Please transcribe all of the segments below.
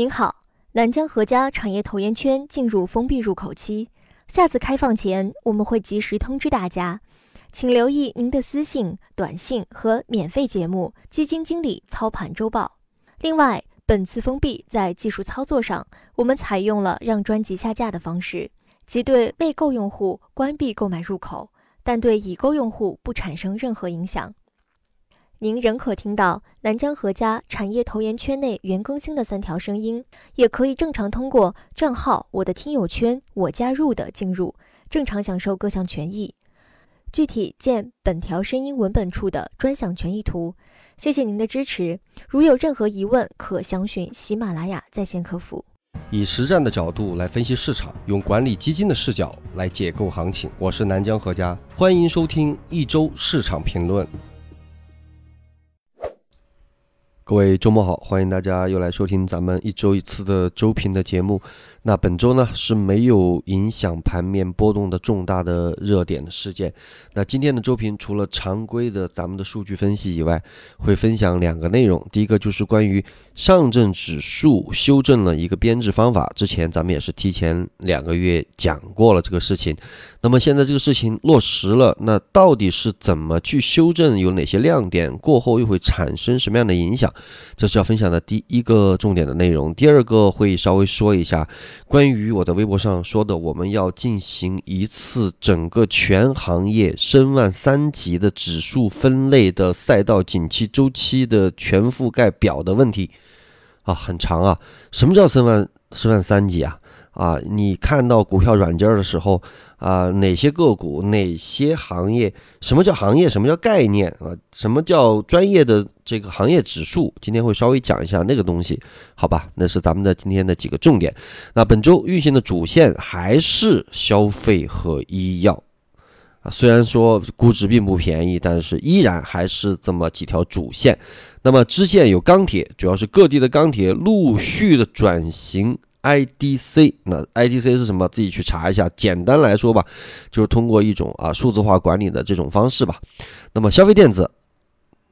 您好，南江合家产业投研圈进入封闭入口期，下次开放前我们会及时通知大家，请留意您的私信、短信和免费节目《基金经理操盘周报》。另外，本次封闭在技术操作上，我们采用了让专辑下架的方式，即对未购用户关闭购买入口，但对已购用户不产生任何影响。您仍可听到南江合家产业投研圈内原更新的三条声音，也可以正常通过账号“我的听友圈”我加入的进入，正常享受各项权益。具体见本条声音文本处的专享权益图。谢谢您的支持。如有任何疑问，可详询喜马拉雅在线客服。以实战的角度来分析市场，用管理基金的视角来解构行情。我是南江合家，欢迎收听一周市场评论。各位周末好，欢迎大家又来收听咱们一周一次的周评的节目。那本周呢是没有影响盘面波动的重大的热点的事件。那今天的周评除了常规的咱们的数据分析以外，会分享两个内容。第一个就是关于上证指数修正了一个编制方法，之前咱们也是提前两个月讲过了这个事情。那么现在这个事情落实了，那到底是怎么去修正？有哪些亮点？过后又会产生什么样的影响？这是要分享的第一个重点的内容。第二个会稍微说一下。关于我在微博上说的，我们要进行一次整个全行业申万三级的指数分类的赛道景气周期的全覆盖表的问题，啊，很长啊。什么叫申万申万三级啊？啊，你看到股票软件的时候。啊，哪些个股，哪些行业？什么叫行业？什么叫概念？啊，什么叫专业的这个行业指数？今天会稍微讲一下那个东西，好吧？那是咱们的今天的几个重点。那本周运行的主线还是消费和医药啊，虽然说估值并不便宜，但是依然还是这么几条主线。那么支线有钢铁，主要是各地的钢铁陆续的转型。IDC，那 IDC 是什么？自己去查一下。简单来说吧，就是通过一种啊数字化管理的这种方式吧。那么消费电子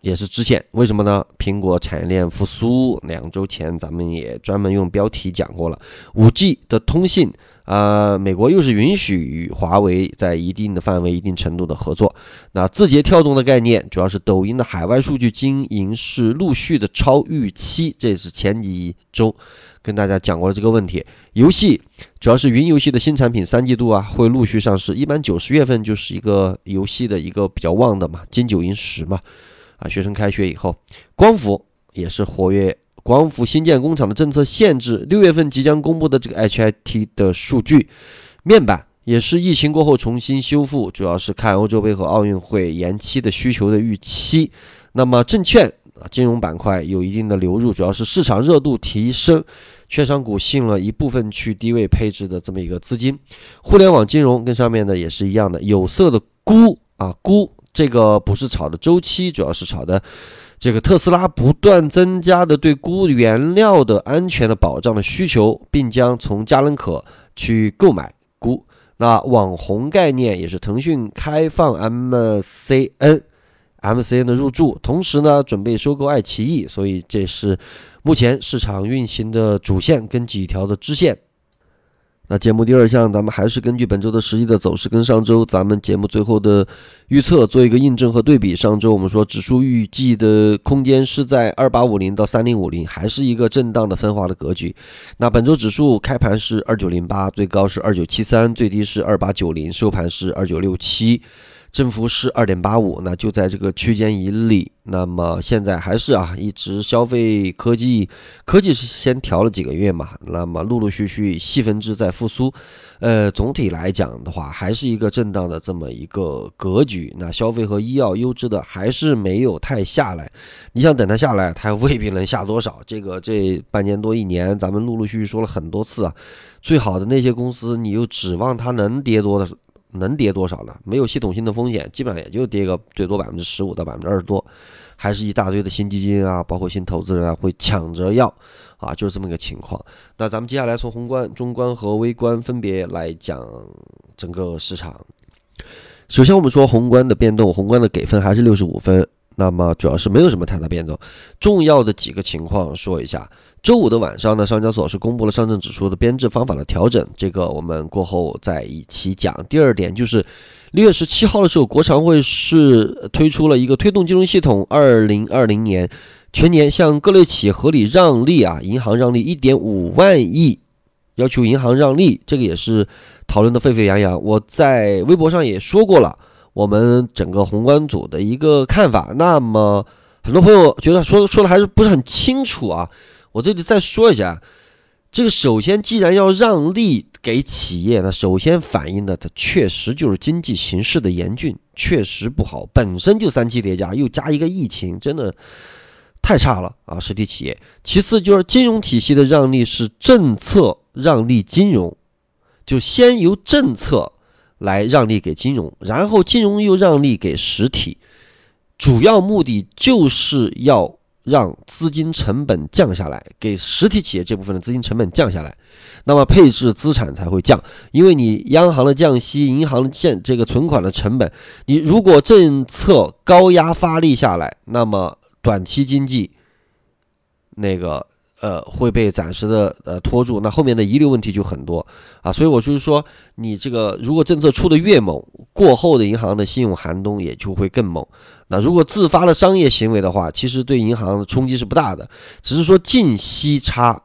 也是支线，为什么呢？苹果产业链复苏，两周前咱们也专门用标题讲过了。五 G 的通信。啊，美国又是允许与华为在一定的范围、一定程度的合作。那字节跳动的概念，主要是抖音的海外数据经营是陆续的超预期，这也是前几周跟大家讲过的这个问题。游戏主要是云游戏的新产品，三季度啊会陆续上市，一般九十月份就是一个游戏的一个比较旺的嘛，金九银十嘛。啊，学生开学以后，光伏也是活跃。光伏新建工厂的政策限制，六月份即将公布的这个 HIT 的数据，面板也是疫情过后重新修复，主要是看欧洲杯和奥运会延期的需求的预期。那么证券啊，金融板块有一定的流入，主要是市场热度提升，券商股吸引了一部分去低位配置的这么一个资金。互联网金融跟上面的也是一样的，有色的钴啊钴，这个不是炒的周期，主要是炒的。这个特斯拉不断增加的对钴原料的安全的保障的需求，并将从嘉能可去购买钴。那网红概念也是腾讯开放 MCN，MCN 的入驻，同时呢准备收购爱奇艺，所以这是目前市场运行的主线跟几条的支线。那节目第二项，咱们还是根据本周的实际的走势，跟上周咱们节目最后的预测做一个印证和对比。上周我们说指数预计的空间是在二八五零到三零五零，还是一个震荡的分化的格局。那本周指数开盘是二九零八，最高是二九七三，最低是二八九零，收盘是二九六七。振幅是二点八五，那就在这个区间以里。那么现在还是啊，一直消费科技，科技是先调了几个月嘛，那么陆陆续续细分支在复苏。呃，总体来讲的话，还是一个震荡的这么一个格局。那消费和医药优质的还是没有太下来。你想等它下来，它未必能下多少。这个这半年多一年，咱们陆陆续续说了很多次啊，最好的那些公司，你又指望它能跌多的？能跌多少呢？没有系统性的风险，基本上也就跌个最多百分之十五到百分之二十多，还是一大堆的新基金啊，包括新投资人啊会抢着要啊，就是这么个情况。那咱们接下来从宏观、中观和微观分别来讲整个市场。首先我们说宏观的变动，宏观的给分还是六十五分。那么主要是没有什么太大变动。重要的几个情况说一下。周五的晚上呢，上交所是公布了上证指数的编制方法的调整，这个我们过后再一起讲。第二点就是六月十七号的时候，国常会是推出了一个推动金融系统二零二零年全年向各类企业合理让利啊，银行让利一点五万亿，要求银行让利，这个也是讨论的沸沸扬扬。我在微博上也说过了。我们整个宏观组的一个看法，那么很多朋友觉得说说的还是不是很清楚啊？我这里再说一下，这个首先既然要让利给企业，那首先反映的它确实就是经济形势的严峻，确实不好，本身就三期叠加，又加一个疫情，真的太差了啊！实体企业。其次就是金融体系的让利是政策让利金融，就先由政策。来让利给金融，然后金融又让利给实体，主要目的就是要让资金成本降下来，给实体企业这部分的资金成本降下来，那么配置资产才会降。因为你央行的降息，银行的降这个存款的成本，你如果政策高压发力下来，那么短期经济那个。呃，会被暂时的呃拖住，那后面的遗留问题就很多啊，所以我就是说，你这个如果政策出的越猛，过后的银行的信用寒冬也就会更猛。那如果自发的商业行为的话，其实对银行的冲击是不大的，只是说净息差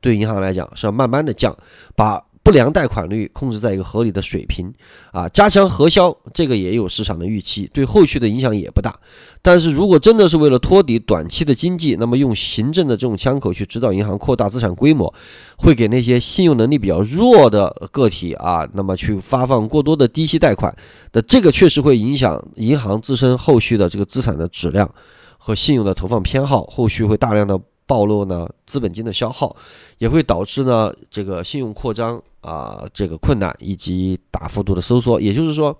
对银行来讲是要慢慢的降，把。不良贷款率控制在一个合理的水平，啊，加强核销，这个也有市场的预期，对后续的影响也不大。但是如果真的是为了托底短期的经济，那么用行政的这种枪口去指导银行扩大资产规模，会给那些信用能力比较弱的个体啊，那么去发放过多的低息贷款，那这个确实会影响银行自身后续的这个资产的质量和信用的投放偏好，后续会大量的暴露呢资本金的消耗，也会导致呢这个信用扩张。啊，这个困难以及大幅度的收缩，也就是说，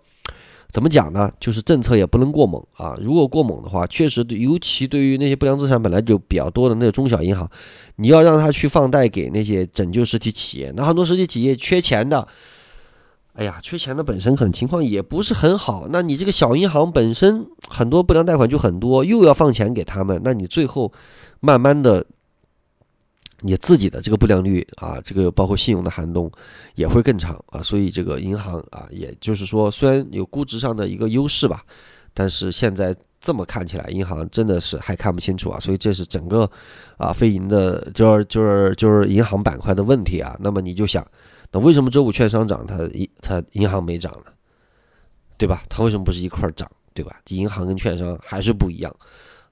怎么讲呢？就是政策也不能过猛啊。如果过猛的话，确实对，尤其对于那些不良资产本来就比较多的那个中小银行，你要让他去放贷给那些拯救实体企业，那很多实体企业缺钱的，哎呀，缺钱的本身可能情况也不是很好。那你这个小银行本身很多不良贷款就很多，又要放钱给他们，那你最后慢慢的。你自己的这个不良率啊，这个包括信用的寒冬也会更长啊，所以这个银行啊，也就是说，虽然有估值上的一个优势吧，但是现在这么看起来，银行真的是还看不清楚啊，所以这是整个啊非银的，就是就是就是银行板块的问题啊。那么你就想，那为什么周五券商涨，它银它银行没涨呢？对吧？它为什么不是一块涨？对吧？银行跟券商还是不一样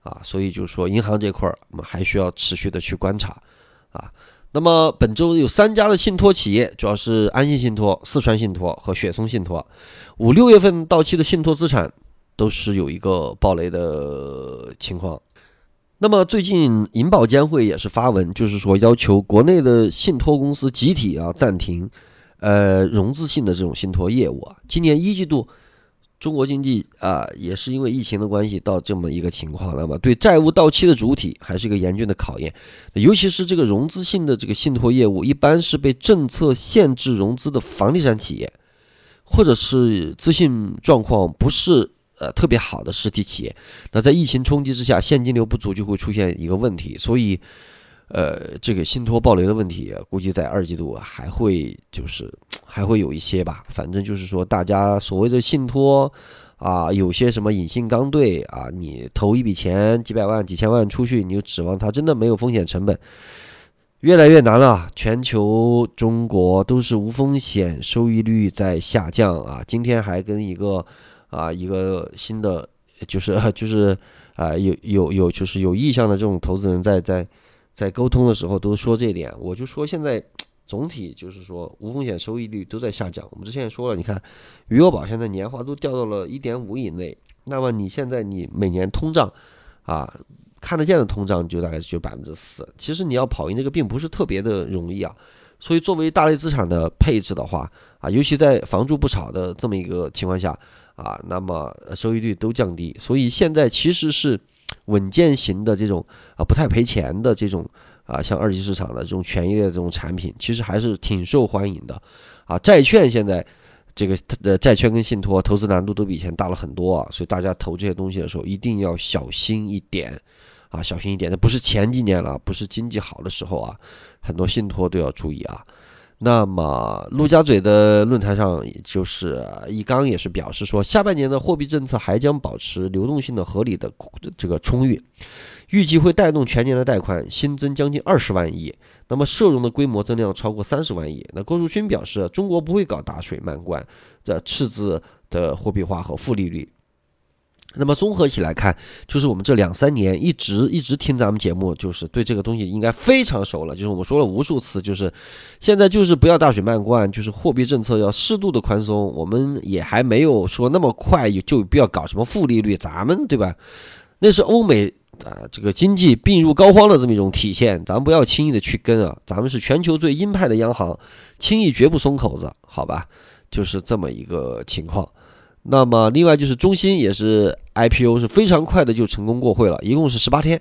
啊，所以就是说，银行这块儿我们还需要持续的去观察。啊，那么本周有三家的信托企业，主要是安信信托、四川信托和雪松信托，五六月份到期的信托资产都是有一个暴雷的情况。那么最近银保监会也是发文，就是说要求国内的信托公司集体啊暂停，呃融资性的这种信托业务啊，今年一季度。中国经济啊，也是因为疫情的关系到这么一个情况，那么对债务到期的主体还是一个严峻的考验，尤其是这个融资性的这个信托业务，一般是被政策限制融资的房地产企业，或者是资信状况不是呃特别好的实体企业，那在疫情冲击之下，现金流不足就会出现一个问题，所以。呃，这个信托暴雷的问题，估计在二季度还会就是还会有一些吧。反正就是说，大家所谓的信托啊，有些什么隐性刚兑啊，你投一笔钱几百万、几千万出去，你就指望它真的没有风险成本，越来越难了。全球、中国都是无风险收益率在下降啊。今天还跟一个啊一个新的就是 就是啊有有有就是有意向的这种投资人在在。在沟通的时候都说这点，我就说现在总体就是说无风险收益率都在下降。我们之前也说了，你看余额宝现在年化都掉到了一点五以内，那么你现在你每年通胀啊看得见的通胀就大概就百分之四，其实你要跑赢这个并不是特别的容易啊。所以作为大类资产的配置的话啊，尤其在房住不炒的这么一个情况下啊，那么收益率都降低，所以现在其实是。稳健型的这种啊，不太赔钱的这种啊，像二级市场的这种权益类的这种产品，其实还是挺受欢迎的啊。债券现在这个呃债券跟信托投资难度都比以前大了很多啊，所以大家投这些东西的时候一定要小心一点啊，小心一点。那不是前几年了，不是经济好的时候啊，很多信托都要注意啊。那么陆家嘴的论坛上，也就是易纲也是表示说，下半年的货币政策还将保持流动性的合理的这个充裕，预计会带动全年的贷款新增将近二十万亿，那么社融的规模增量超过三十万亿。那郭树勋表示，中国不会搞大水漫灌、这赤字的货币化和负利率。那么综合起来看，就是我们这两三年一直一直听咱们节目，就是对这个东西应该非常熟了。就是我们说了无数次，就是现在就是不要大水漫灌，就是货币政策要适度的宽松。我们也还没有说那么快就不要搞什么负利率，咱们对吧？那是欧美啊这个经济病入膏肓的这么一种体现，咱不要轻易的去跟啊。咱们是全球最鹰派的央行，轻易绝不松口子，好吧？就是这么一个情况。那么，另外就是中芯也是 IPO 是非常快的就成功过会了，一共是十八天，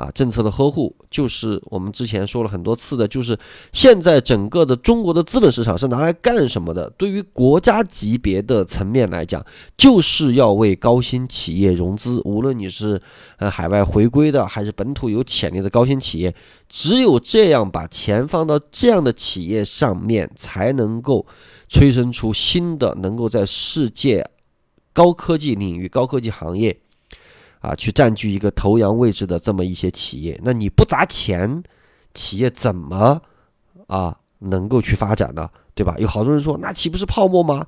啊，政策的呵护就是我们之前说了很多次的，就是现在整个的中国的资本市场是拿来干什么的？对于国家级别的层面来讲，就是要为高新企业融资，无论你是呃海外回归的，还是本土有潜力的高新企业，只有这样把钱放到这样的企业上面，才能够。催生出新的能够在世界高科技领域、高科技行业啊，去占据一个头羊位置的这么一些企业，那你不砸钱，企业怎么啊能够去发展呢？对吧？有好多人说，那岂不是泡沫吗？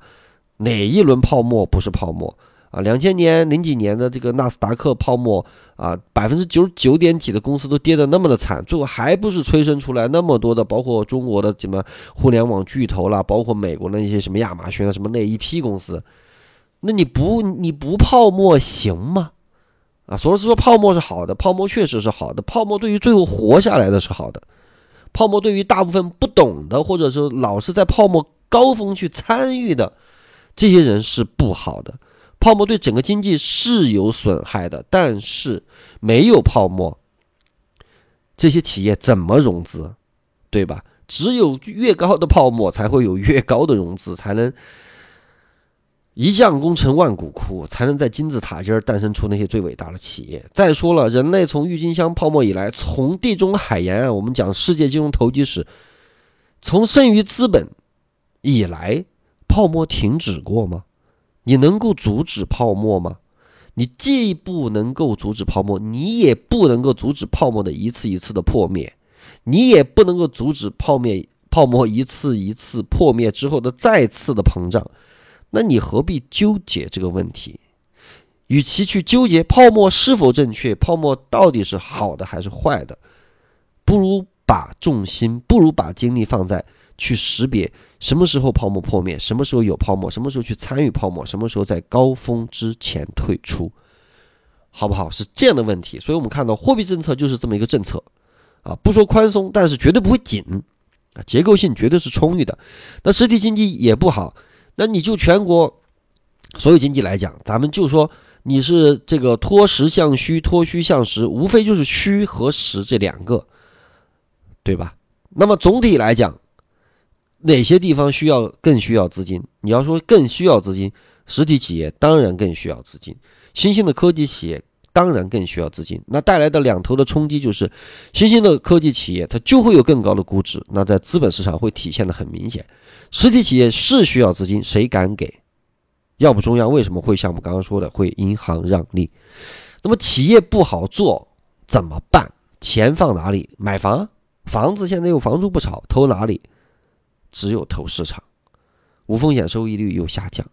哪一轮泡沫不是泡沫？啊，两千年零几年的这个纳斯达克泡沫啊，百分之九十九点几的公司都跌得那么的惨，最后还不是催生出来那么多的，包括中国的什么互联网巨头啦，包括美国的那些什么亚马逊啊，什么那一批公司，那你不你不泡沫行吗？啊，索罗斯说泡沫是好的，泡沫确实是好的，泡沫对于最后活下来的是好的，泡沫对于大部分不懂的或者说老是在泡沫高峰去参与的这些人是不好的。泡沫对整个经济是有损害的，但是没有泡沫，这些企业怎么融资，对吧？只有越高的泡沫，才会有越高的融资，才能一将功成万骨枯，才能在金字塔尖儿诞生出那些最伟大的企业。再说了，人类从郁金香泡沫以来，从地中海沿岸，我们讲世界金融投机史，从剩余资本以来，泡沫停止过吗？你能够阻止泡沫吗？你既不能够阻止泡沫，你也不能够阻止泡沫的一次一次的破灭，你也不能够阻止泡灭泡沫一次一次破灭之后的再次的膨胀。那你何必纠结这个问题？与其去纠结泡沫是否正确，泡沫到底是好的还是坏的，不如把重心，不如把精力放在。去识别什么时候泡沫破灭，什么时候有泡沫，什么时候去参与泡沫，什么时候在高峰之前退出，好不好？是这样的问题。所以我们看到货币政策就是这么一个政策啊，不说宽松，但是绝对不会紧啊，结构性绝对是充裕的。那实体经济也不好，那你就全国所有经济来讲，咱们就说你是这个脱实向虚，脱虚向实，无非就是虚和实这两个，对吧？那么总体来讲。哪些地方需要更需要资金？你要说更需要资金，实体企业当然更需要资金，新兴的科技企业当然更需要资金。那带来的两头的冲击就是，新兴的科技企业它就会有更高的估值，那在资本市场会体现的很明显。实体企业是需要资金，谁敢给？要不中央为什么会像我们刚刚说的会银行让利？那么企业不好做怎么办？钱放哪里？买房？房子现在又房租不炒，投哪里？只有投市场，无风险收益率又下降，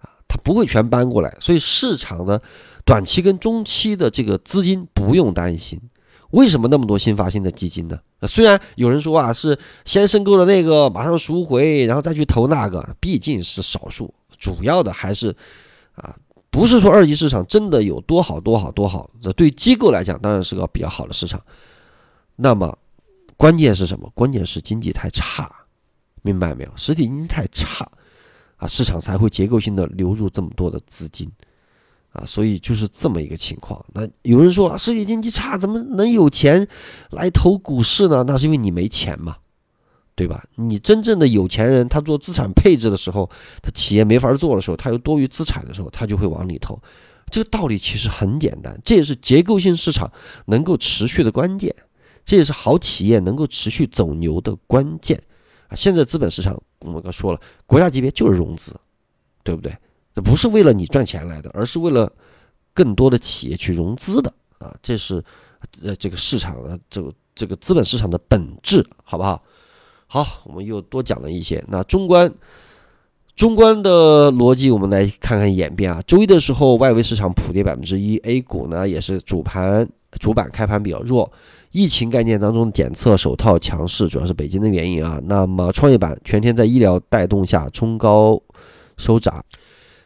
啊，它不会全搬过来，所以市场的短期跟中期的这个资金不用担心。为什么那么多新发行的基金呢？虽然有人说啊，是先申购了那个，马上赎回，然后再去投那个，毕竟是少数，主要的还是啊，不是说二级市场真的有多好多好多好。这对机构来讲，当然是个比较好的市场。那么关键是什么？关键是经济太差。明白没有？实体经济太差，啊，市场才会结构性的流入这么多的资金，啊，所以就是这么一个情况。那有人说啊，实体经济差，怎么能有钱来投股市呢？那是因为你没钱嘛，对吧？你真正的有钱人，他做资产配置的时候，他企业没法做的时候，他有多余资产的时候，他就会往里投。这个道理其实很简单，这也是结构性市场能够持续的关键，这也是好企业能够持续走牛的关键啊！现在资本市场我们刚说了，国家级别就是融资，对不对？不是为了你赚钱来的，而是为了更多的企业去融资的啊！这是呃这个市场的这个这个资本市场的本质，好不好？好，我们又多讲了一些。那中观。中观的逻辑，我们来看看演变啊。周一的时候，外围市场普跌百分之一，A 股呢也是主盘主板开盘比较弱。疫情概念当中检测手套强势，主要是北京的原因啊。那么创业板全天在医疗带动下冲高收涨。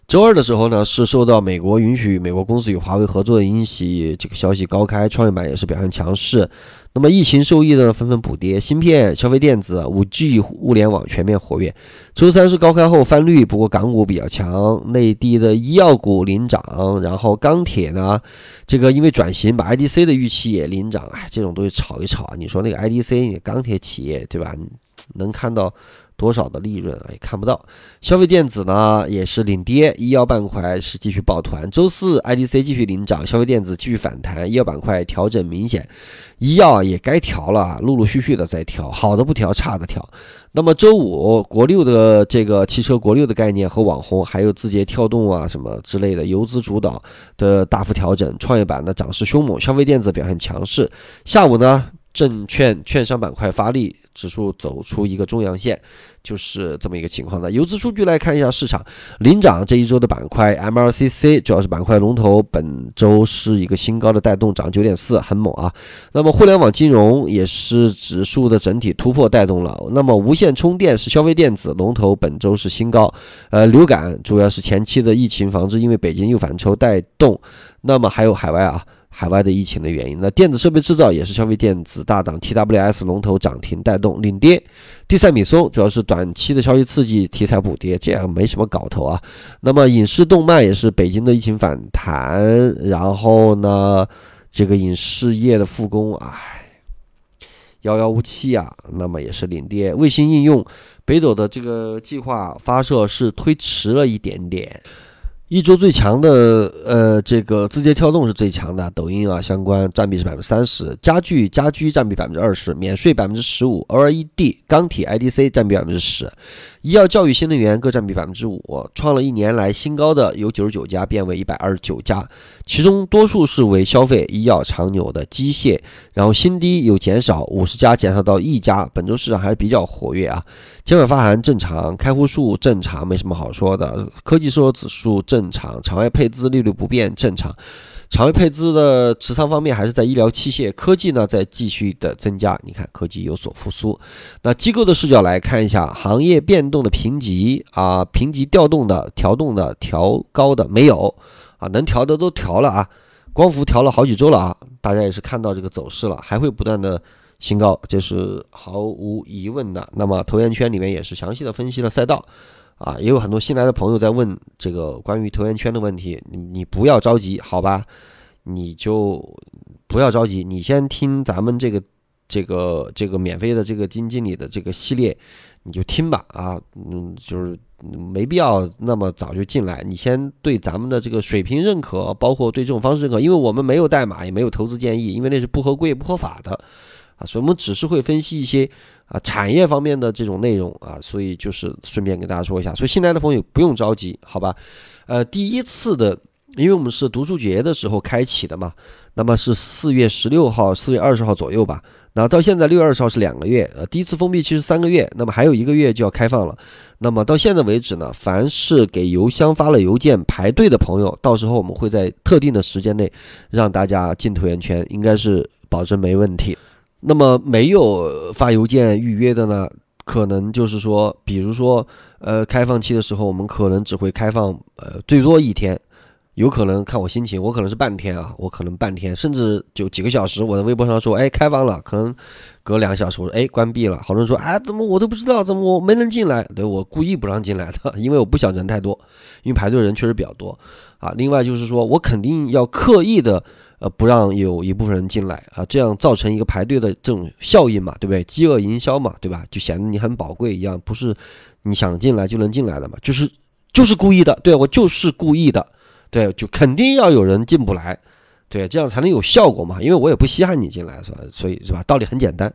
周二的时候呢，是受到美国允许美国公司与华为合作的引起，这个消息高开，创业板也是表现强势。那么疫情受益的纷纷补跌，芯片、消费电子、五 G、物联网全面活跃。周三是高开后翻绿，不过港股比较强，内地的医药股领涨，然后钢铁呢，这个因为转型，把 IDC 的预期也领涨。哎，这种东西炒一炒，你说那个 IDC 钢铁企业对吧？能看到。多少的利润也看不到，消费电子呢也是领跌，医药板块是继续抱团。周四 IDC 继续领涨，消费电子继续反弹，医药板块调整明显，医药也该调了，陆陆续续的在调，好的不调，差的调。那么周五国六的这个汽车国六的概念和网红，还有字节跳动啊什么之类的游资主导的大幅调整，创业板的涨势凶猛，消费电子表现强势。下午呢？证券券商板块发力，指数走出一个中阳线，就是这么一个情况的。游资数据来看一下市场领涨这一周的板块，MLCC 主要是板块龙头，本周是一个新高的带动，涨九点四，很猛啊。那么互联网金融也是指数的整体突破带动了。那么无线充电是消费电子龙头，本周是新高。呃，流感主要是前期的疫情防治，因为北京又反抽带动。那么还有海外啊。海外的疫情的原因，那电子设备制造也是消费电子大档，TWS 龙头涨停带动领跌。地塞米松主要是短期的消息刺激，题材补跌，这样没什么搞头啊。那么影视动漫也是北京的疫情反弹，然后呢，这个影视业的复工，唉，遥遥无期啊。那么也是领跌。卫星应用北斗的这个计划发射是推迟了一点点。一周最强的，呃，这个字节跳动是最强的，抖音啊相关占比是百分之三十，家具家居占比百分之二十，免税百分之十五，LED 钢铁 IDC 占比百分之十。医药、教育、新能源各占比百分之五，创了一年来新高的有九十九家，变为一百二十九家，其中多数是为消费、医药、长牛的机械，然后新低有减少，五十家减少到一家。本周市场还是比较活跃啊，监管发函正常，开户数正常，没什么好说的。科技收入指数正正常，场外配资利率不变，正常。场外配资的持仓方面还是在医疗器械、科技呢，在继续的增加。你看科技有所复苏。那机构的视角来看一下行业变动的评级啊，评级调动的、调动的、调高的没有啊？能调的都调了啊。光伏调了好几周了啊，大家也是看到这个走势了，还会不断的新高，这是毫无疑问的。那么投研圈里面也是详细的分析了赛道。啊，也有很多新来的朋友在问这个关于投研圈的问题，你你不要着急，好吧？你就不要着急，你先听咱们这个这个这个免费的这个基金经理的这个系列，你就听吧。啊，嗯，就是没必要那么早就进来，你先对咱们的这个水平认可，包括对这种方式认可，因为我们没有代码，也没有投资建议，因为那是不合规、不合法的。啊，所以我们只是会分析一些啊产业方面的这种内容啊，所以就是顺便跟大家说一下，所以新来的朋友不用着急，好吧？呃，第一次的，因为我们是读书节的时候开启的嘛，那么是四月十六号、四月二十号左右吧，那到现在六月二十号是两个月，呃，第一次封闭期是三个月，那么还有一个月就要开放了，那么到现在为止呢，凡是给邮箱发了邮件排队的朋友，到时候我们会在特定的时间内让大家进投研圈，应该是保证没问题。那么没有发邮件预约的呢，可能就是说，比如说，呃，开放期的时候，我们可能只会开放，呃，最多一天，有可能看我心情，我可能是半天啊，我可能半天，甚至就几个小时。我在微博上说，哎，开放了，可能隔两个小时，我说，哎，关闭了。好多人说，哎，怎么我都不知道，怎么我没人进来？对我故意不让进来的，因为我不想人太多，因为排队人确实比较多啊。另外就是说我肯定要刻意的。呃，不让有一部分人进来啊，这样造成一个排队的这种效应嘛，对不对？饥饿营销嘛，对吧？就显得你很宝贵一样，不是你想进来就能进来的嘛，就是就是故意的，对我就是故意的，对，就肯定要有人进不来，对，这样才能有效果嘛，因为我也不稀罕你进来，是吧？所以是吧？道理很简单，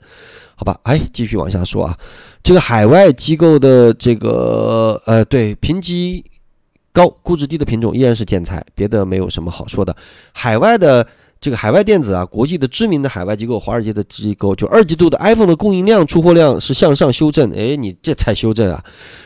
好吧？哎，继续往下说啊，这个海外机构的这个呃，对，评级。高估值低的品种依然是建材，别的没有什么好说的。海外的这个海外电子啊，国际的知名的海外机构，华尔街的机构，就二季度的 iPhone 的供应量、出货量是向上修正。哎，你这才修正啊，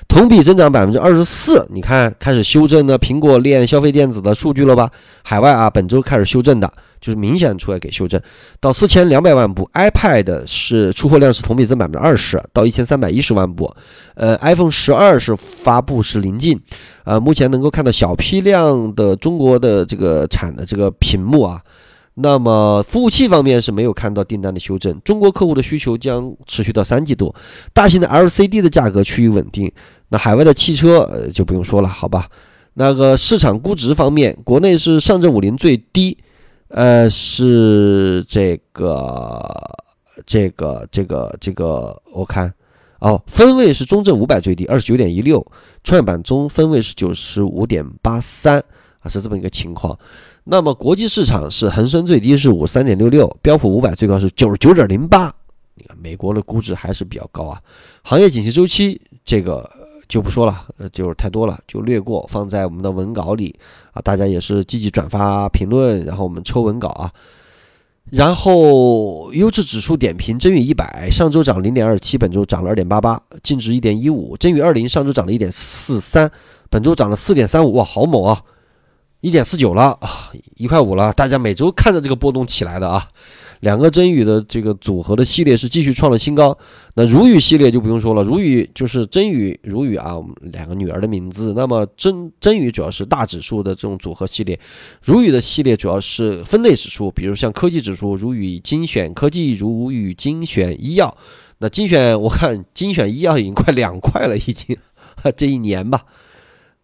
同比增长百分之二十四。你看开始修正呢，苹果链消费电子的数据了吧？海外啊，本周开始修正的。就是明显出来给修正到四千两百万部，iPad 是出货量是同比增百分之二十，到一千三百一十万部。呃，iPhone 十二是发布是临近，呃，目前能够看到小批量的中国的这个产的这个屏幕啊。那么服务器方面是没有看到订单的修正，中国客户的需求将持续到三季度。大型的 LCD 的价格趋于稳定。那海外的汽车呃就不用说了，好吧？那个市场估值方面，国内是上证五零最低。呃，是这个，这个，这个，这个，我看，哦，分位是中证五百最低二十九点一六，创业板中分位是九十五点八三啊，是这么一个情况。那么国际市场是恒生最低是五三点六六，标普五百最高是九十九点零八。你看美国的估值还是比较高啊。行业景气周期这个。就不说了，呃，就是太多了，就略过，放在我们的文稿里啊。大家也是积极转发评论，然后我们抽文稿啊。然后优质指数点评，真宇一百上周涨零点二七，本周涨了二点八八，净值一点一五。真宇二零上周涨了一点四三，本周涨了四点三五，哇，好猛啊！一点四九了啊，一块五了。大家每周看着这个波动起来的啊。两个真宇的这个组合的系列是继续创了新高，那如宇系列就不用说了，如宇就是真宇如宇啊，我们两个女儿的名字。那么真真宇主要是大指数的这种组合系列，如宇的系列主要是分类指数，比如像科技指数如宇精选科技、如宇精选医药。那精选我看精选医药已经快两块了，已经 这一年吧，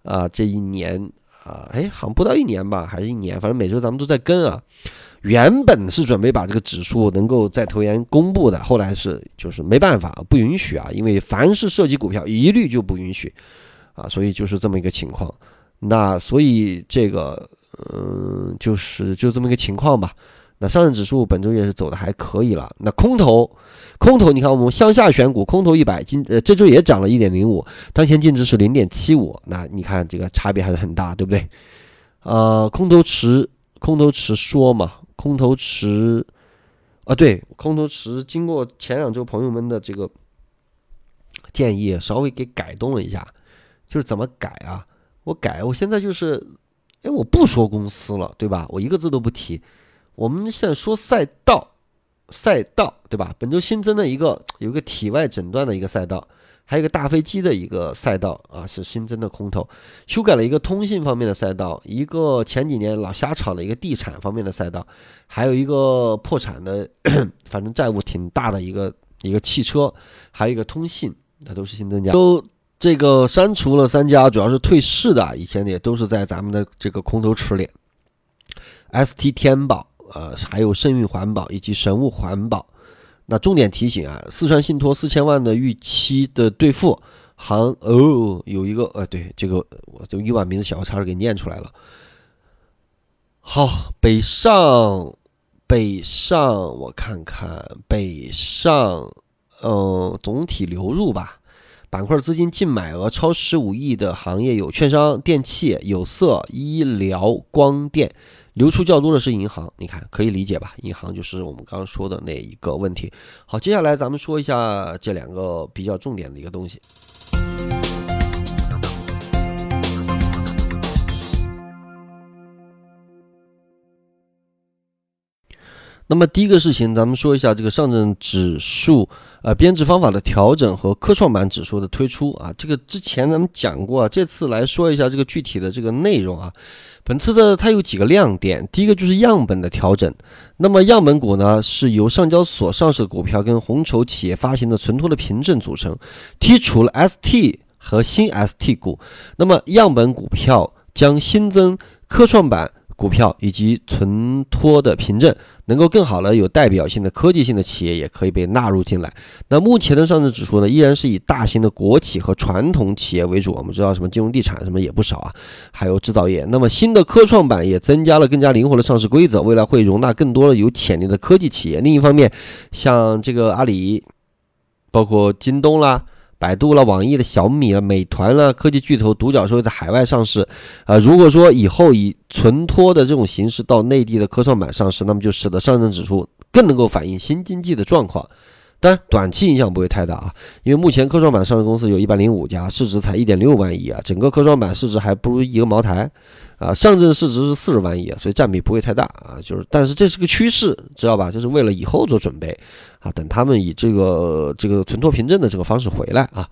啊这一年啊，哎好像不到一年吧，还是一年，反正每周咱们都在跟啊。原本是准备把这个指数能够在投研公布的，后来是就是没办法，不允许啊，因为凡是涉及股票，一律就不允许啊，所以就是这么一个情况。那所以这个，嗯，就是就这么一个情况吧。那上证指数本周也是走的还可以了。那空头，空头，你看我们向下选股，空头一百，今呃这周也涨了一点零五，当前净值是零点七五，那你看这个差别还是很大，对不对？呃，空头持，空头持说嘛。空头池，啊，对，空头池经过前两周朋友们的这个建议，稍微给改动了一下，就是怎么改啊？我改，我现在就是，哎，我不说公司了，对吧？我一个字都不提，我们现在说赛道，赛道，对吧？本周新增了一个，有一个体外诊断的一个赛道。还有一个大飞机的一个赛道啊，是新增的空头，修改了一个通信方面的赛道，一个前几年老瞎炒的一个地产方面的赛道，还有一个破产的，反正债务挺大的一个一个汽车，还有一个通信，那都是新增加。都这个删除了三家，主要是退市的，以前也都是在咱们的这个空头池里，ST 天宝，呃，还有盛运环保以及神物环保。那重点提醒啊，四川信托四千万的预期的兑付，行哦，有一个呃，对这个我就一把名字小差给念出来了。好，北上，北上，我看看北上，嗯，总体流入吧，板块资金净买额超十五亿的行业有券商、电器、有色、医疗、光电。流出较多的是银行，你看可以理解吧？银行就是我们刚刚说的那一个问题。好，接下来咱们说一下这两个比较重点的一个东西。那么第一个事情，咱们说一下这个上证指数呃编制方法的调整和科创板指数的推出啊。这个之前咱们讲过，啊，这次来说一下这个具体的这个内容啊。本次的它有几个亮点，第一个就是样本的调整。那么样本股呢，是由上交所上市股票跟红筹企业发行的存托的凭证组成，剔除了 ST 和新 ST 股。那么样本股票将新增科创板。股票以及存托的凭证，能够更好的有代表性的科技性的企业也可以被纳入进来。那目前的上证指数呢，依然是以大型的国企和传统企业为主。我们知道什么金融地产什么也不少啊，还有制造业。那么新的科创板也增加了更加灵活的上市规则，未来会容纳更多的有潜力的科技企业。另一方面，像这个阿里，包括京东啦。百度了、网易的小米了、美团了，科技巨头独角兽在海外上市，啊，如果说以后以存托的这种形式到内地的科创板上市，那么就使得上证指数更能够反映新经济的状况。当然，短期影响不会太大啊，因为目前科创板上市公司有一百零五家，市值才一点六万亿啊，整个科创板市值还不如一个茅台。啊，上证市值是四十万亿啊，所以占比不会太大啊。就是，但是这是个趋势，知道吧？这是为了以后做准备啊。等他们以这个这个存托凭证的这个方式回来啊。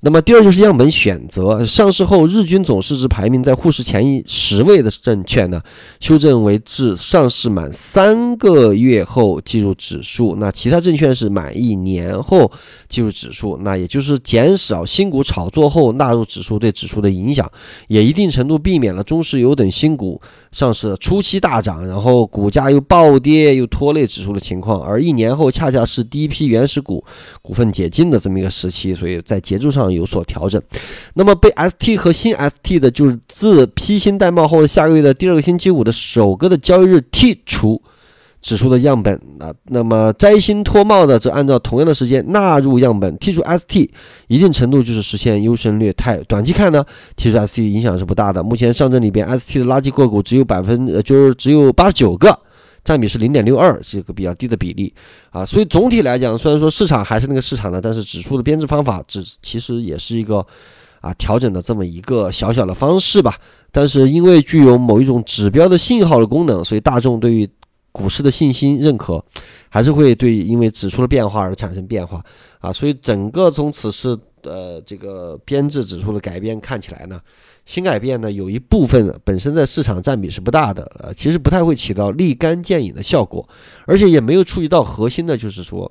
那么第二就是样本选择，上市后日均总市值排名在沪市前一十位的证券呢，修正为至上市满三个月后计入指数。那其他证券是满一年后计入指数。那也就是减少新股炒作后纳入指数对指数的影响，也一定程度避免了中石油。等新股上市初期大涨，然后股价又暴跌，又拖累指数的情况，而一年后恰恰是第一批原始股股份解禁的这么一个时期，所以在节奏上有所调整。那么被 ST 和新 ST 的，就是自披星戴帽后下个月的第二个星期五的首个的交易日剔除。指数的样本啊，那么摘星脱帽的则按照同样的时间纳入样本，剔除 ST，一定程度就是实现优胜劣汰。短期看呢，剔除 ST 影响是不大的。目前上证里边 ST 的垃圾个股只有百分，呃，就是只有八十九个，占比是零点六二，是一个比较低的比例啊。所以总体来讲，虽然说市场还是那个市场呢，但是指数的编制方法只其实也是一个啊调整的这么一个小小的方式吧。但是因为具有某一种指标的信号的功能，所以大众对于股市的信心认可，还是会对因为指数的变化而产生变化啊，所以整个从此次呃这个编制指数的改变看起来呢，新改变呢有一部分本身在市场占比是不大的，呃，其实不太会起到立竿见影的效果，而且也没有触及到核心的，就是说，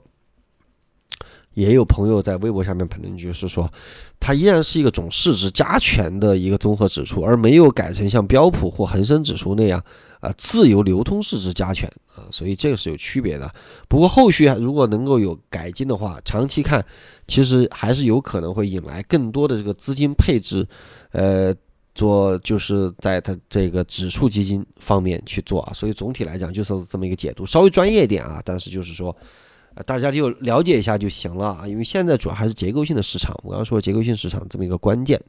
也有朋友在微博下面评论，就是说，它依然是一个总市值加权的一个综合指数，而没有改成像标普或恒生指数那样。啊，自由流通市值加权啊，所以这个是有区别的。不过后续如果能够有改进的话，长期看，其实还是有可能会引来更多的这个资金配置，呃，做就是在它这个指数基金方面去做啊。所以总体来讲就是这么一个解读，稍微专业一点啊，但是就是说，呃大家就了解一下就行了啊。因为现在主要还是结构性的市场，我刚说结构性市场这么一个关键，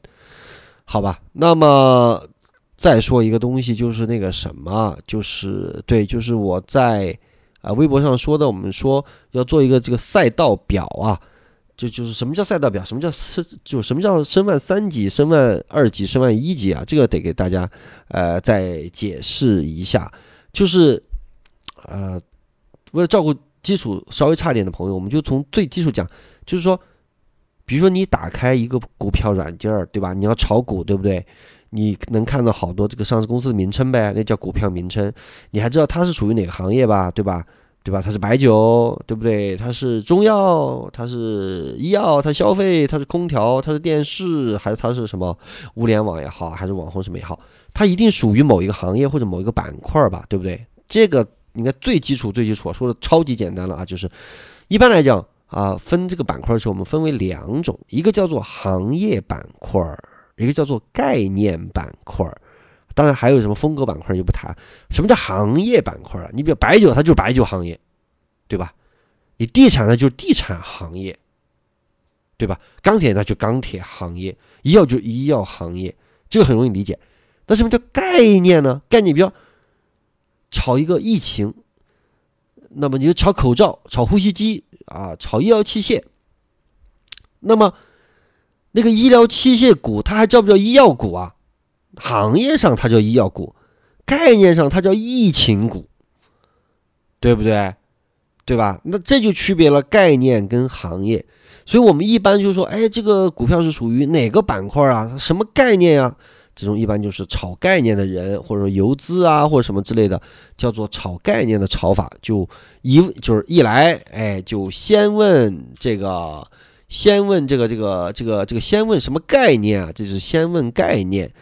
好吧？那么。再说一个东西，就是那个什么，就是对，就是我在啊微博上说的，我们说要做一个这个赛道表啊，就就是什么叫赛道表，什么叫升，就什么叫申万三级、申万二级、申万一级啊，这个得给大家呃再解释一下，就是呃为了照顾基础稍微差点的朋友，我们就从最基础讲，就是说，比如说你打开一个股票软件儿，对吧？你要炒股，对不对？你能看到好多这个上市公司的名称呗，那叫股票名称。你还知道它是属于哪个行业吧？对吧？对吧？它是白酒，对不对？它是中药，它是医药，它消费，它是空调，它是电视，还是它是什么物联网也好，还是网红什么也好，它一定属于某一个行业或者某一个板块吧？对不对？这个应该最基础、最基础，说的超级简单了啊！就是一般来讲啊，分这个板块的时候，我们分为两种，一个叫做行业板块。一个叫做概念板块，当然还有什么风格板块就不谈。什么叫行业板块啊？你比如白酒，它就是白酒行业，对吧？你地产呢，就是地产行业，对吧？钢铁那就钢铁行业，医药就医药行业，这个很容易理解。那什么叫概念呢？概念比较炒一个疫情，那么你就炒口罩、炒呼吸机啊，炒医疗器械，那么。那个医疗器械股，它还叫不叫医药股啊？行业上它叫医药股，概念上它叫疫情股，对不对？对吧？那这就区别了概念跟行业。所以我们一般就说，哎，这个股票是属于哪个板块啊？什么概念啊？这种一般就是炒概念的人，或者说游资啊，或者什么之类的，叫做炒概念的炒法。就一就是一来，哎，就先问这个。先问这个这个这个这个先问什么概念啊？这是先问概念。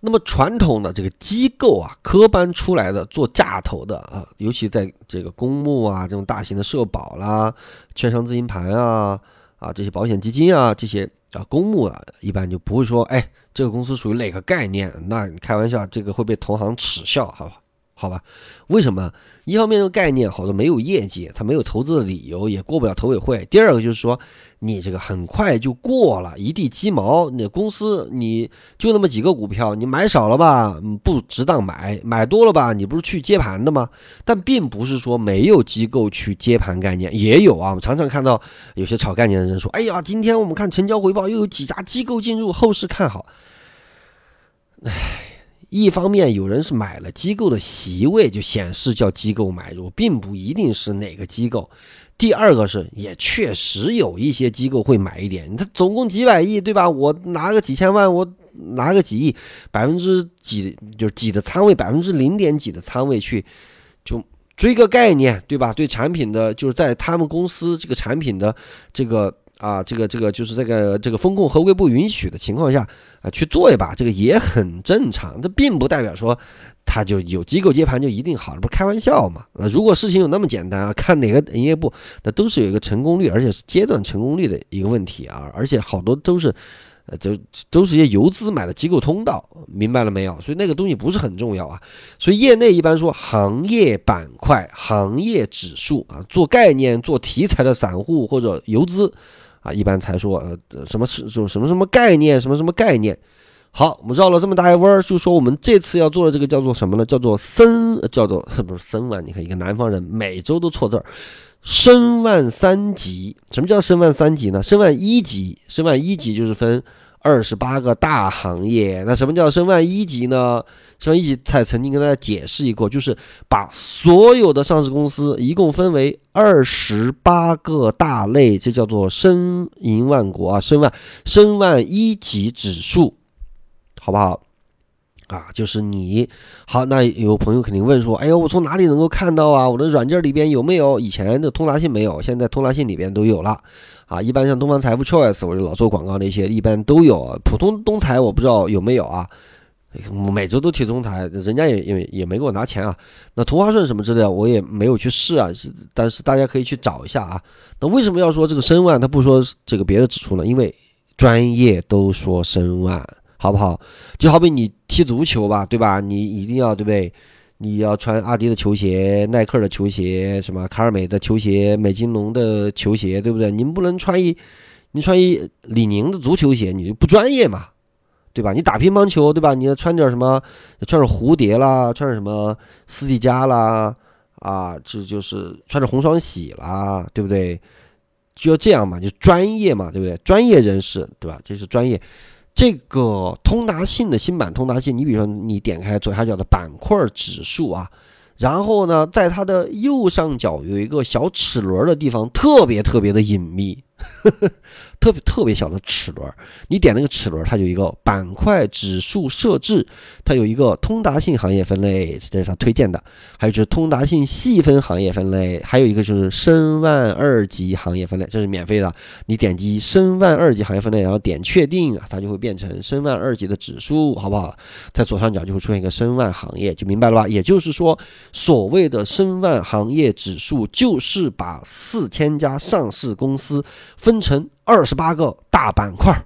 那么传统的这个机构啊，科班出来的做价投的啊，尤其在这个公募啊这种大型的社保啦、券商资金盘啊啊这些保险基金啊这些啊公募啊，一般就不会说，哎，这个公司属于哪个概念？那你开玩笑，这个会被同行耻笑，好吧？好吧？为什么？一方面，这个概念好多没有业绩，它没有投资的理由，也过不了投委会。第二个就是说，你这个很快就过了，一地鸡毛。你公司你就那么几个股票，你买少了吧，不值当买；买多了吧，你不是去接盘的吗？但并不是说没有机构去接盘概念，也有啊。我们常常看到有些炒概念的人说：“哎呀，今天我们看成交回报又有几家机构进入，后市看好。”唉。一方面，有人是买了机构的席位，就显示叫机构买入，并不一定是哪个机构。第二个是，也确实有一些机构会买一点。他总共几百亿，对吧？我拿个几千万，我拿个几亿，百分之几就是几的仓位，百分之零点几的仓位去，就追个概念，对吧？对产品的，就是在他们公司这个产品的这个。啊，这个这个就是这个这个风控合规不允许的情况下啊，去做一把，这个也很正常。这并不代表说他就有机构接盘就一定好，这不开玩笑嘛？啊，如果事情有那么简单啊，看哪个营业部，那都是有一个成功率，而且是阶段成功率的一个问题啊。而且好多都是，呃，就都是一些游资买的机构通道，明白了没有？所以那个东西不是很重要啊。所以业内一般说，行业板块、行业指数啊，做概念、做题材的散户或者游资。啊，一般才说呃什么是就什么什么概念，什么什么概念。好，我们绕了这么大一弯儿，就说我们这次要做的这个叫做什么呢？叫做森，叫做 不是森万。你看一个南方人每周都错字儿，申万三级。什么叫申万三级呢？申万一级，申万一级就是分。二十八个大行业，那什么叫申万一级呢？申万一级，才曾经跟大家解释过，就是把所有的上市公司一共分为二十八个大类，这叫做申银万国啊，申万申万一级指数，好不好？啊，就是你好，那有朋友肯定问说，哎呦，我从哪里能够看到啊？我的软件里边有没有？以前的通达信没有，现在通达信里边都有了。啊，一般像东方财富 Choice，我就老做广告那些，一般都有。普通东财我不知道有没有啊，每周都提中财，人家也也也没给我拿钱啊。那同花顺什么之类的，我也没有去试啊。但是大家可以去找一下啊。那为什么要说这个申万，他不说这个别的指数呢？因为专业都说申万。好不好？就好比你踢足球吧，对吧？你一定要对不对？你要穿阿迪的球鞋、耐克的球鞋、什么卡尔美的球鞋、美津浓的球鞋，对不对？你们不能穿一，你穿一李宁的足球鞋，你就不专业嘛，对吧？你打乒乓球，对吧？你要穿点什么？穿点蝴蝶啦，穿点什么斯蒂佳啦，啊，这就是穿着红双喜啦，对不对？就要这样嘛，就专业嘛，对不对？专业人士，对吧？这是专业。这个通达信的新版通达信，你比如说你点开左下角的板块指数啊，然后呢，在它的右上角有一个小齿轮的地方，特别特别的隐秘。特别特别小的齿轮，你点那个齿轮，它有一个板块指数设置，它有一个通达信行业分类，这是它推荐的。还有就是通达信细分行业分类，还有一个就是申万二级行业分类，这是免费的。你点击申万二级行业分类，然后点确定，它就会变成申万二级的指数，好不好？在左上角就会出现一个申万行业，就明白了吧？也就是说，所谓的申万行业指数，就是把四千家上市公司。分成二十八个大板块，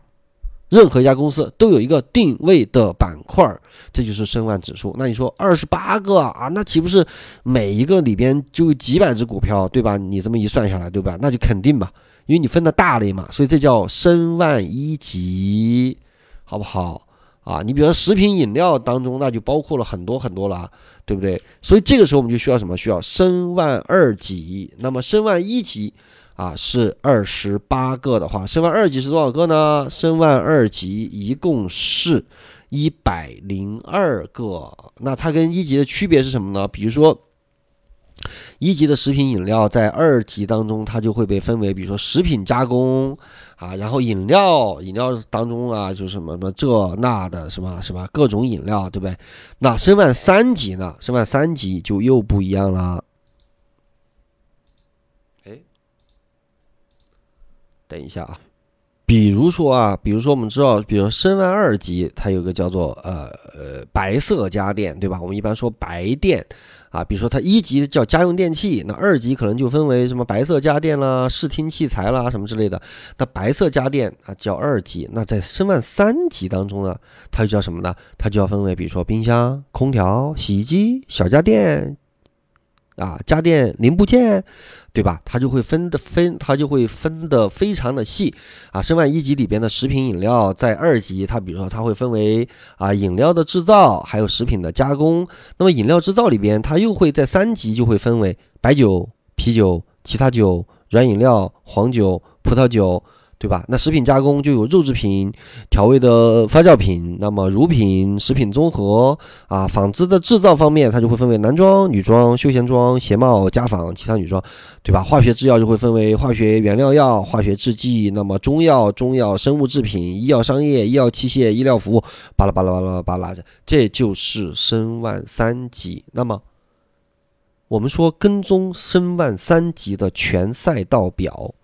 任何一家公司都有一个定位的板块，这就是申万指数。那你说二十八个啊，那岂不是每一个里边就几百只股票，对吧？你这么一算下来，对吧？那就肯定嘛，因为你分的大类嘛，所以这叫申万一级，好不好啊？你比如说食品饮料当中，那就包括了很多很多了，对不对？所以这个时候我们就需要什么？需要申万二级。那么申万一级。啊，是二十八个的话，申万二级是多少个呢？申万二级一共是一百零二个。那它跟一级的区别是什么呢？比如说，一级的食品饮料在二级当中，它就会被分为，比如说食品加工啊，然后饮料，饮料当中啊，就什么什么这那的什么什么各种饮料，对不对？那申万三级呢？申万三级就又不一样了。等一下啊，比如说啊，比如说我们知道，比如申万二级，它有个叫做呃呃白色家电，对吧？我们一般说白电啊，比如说它一级叫家用电器，那二级可能就分为什么白色家电啦、视听器材啦什么之类的。那白色家电啊叫二级，那在申万三级当中呢，它就叫什么呢？它就要分为，比如说冰箱、空调、洗衣机、小家电啊、家电零部件。对吧？它就会分的分，它就会分的非常的细啊。申万一级里边的食品饮料，在二级，它比如说它会分为啊饮料的制造，还有食品的加工。那么饮料制造里边，它又会在三级就会分为白酒、啤酒、其他酒、软饮料、黄酒、葡萄酒。对吧？那食品加工就有肉制品、调味的发酵品，那么乳品、食品综合啊，纺织的制造方面，它就会分为男装、女装、休闲装、鞋帽、家纺、其他女装，对吧？化学制药就会分为化学原料药、化学制剂，那么中药、中药、生物制品、医药商业、医药器械、医疗服务，巴拉巴拉巴拉巴拉，这就是申万三级。那么我们说跟踪申万三级的全赛道表。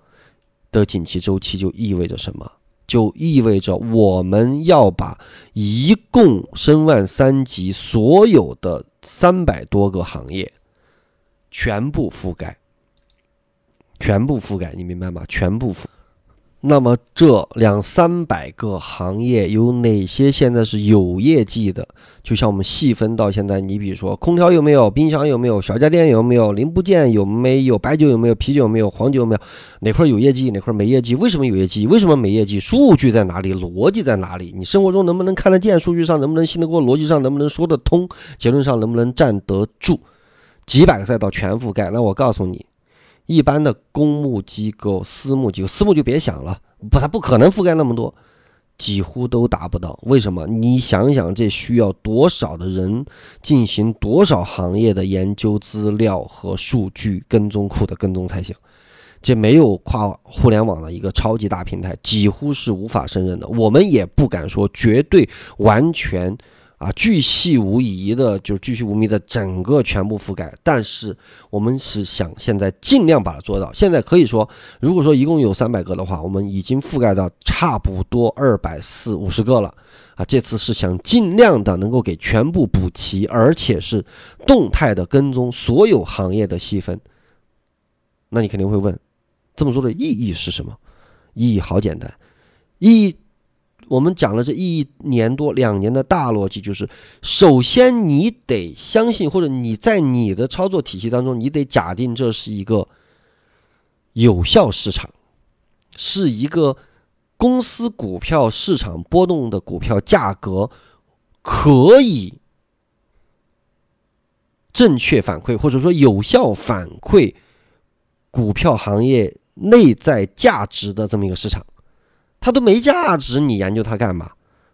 的景气周期就意味着什么？就意味着我们要把一共申万三级所有的三百多个行业全部覆盖，全部覆盖，你明白吗？全部覆。那么这两三百个行业有哪些现在是有业绩的？就像我们细分到现在，你比如说空调有没有，冰箱有没有，小家电有没有，零部件有没有，白酒有没有，啤酒有没有，黄酒有没有？哪块有业绩，哪块没业绩？为什么有业绩？为什么没业绩？数据在哪里？逻辑在哪里？你生活中能不能看得见？数据上能不能信得过？逻辑上能不能说得通？结论上能不能站得住？几百个赛道全覆盖，那我告诉你。一般的公募机构、私募机构，私募就别想了，不，它不可能覆盖那么多，几乎都达不到。为什么？你想想，这需要多少的人进行多少行业的研究资料和数据跟踪库的跟踪才行？这没有跨互联网的一个超级大平台，几乎是无法胜任的。我们也不敢说绝对完全。啊，巨细无遗的，就是巨细无遗的整个全部覆盖。但是我们是想现在尽量把它做到。现在可以说，如果说一共有三百个的话，我们已经覆盖到差不多二百四五十个了。啊，这次是想尽量的能够给全部补齐，而且是动态的跟踪所有行业的细分。那你肯定会问，这么做的意义是什么？意义好简单，意义。我们讲了这一年多两年的大逻辑，就是首先你得相信，或者你在你的操作体系当中，你得假定这是一个有效市场，是一个公司股票市场波动的股票价格可以正确反馈，或者说有效反馈股票行业内在价值的这么一个市场。它都没价值，你研究它干嘛？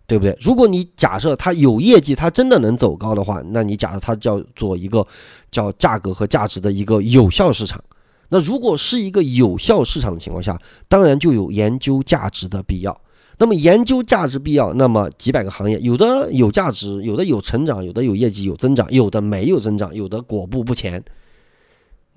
对不对？如果你假设它有业绩，它真的能走高的话，那你假设它叫做一个叫价格和价值的一个有效市场。那如果是一个有效市场的情况下，当然就有研究价值的必要。那么研究价值必要，那么几百个行业，有的有价值，有的有成长，有的有业绩有增长，有的没有增长，有的果步不前。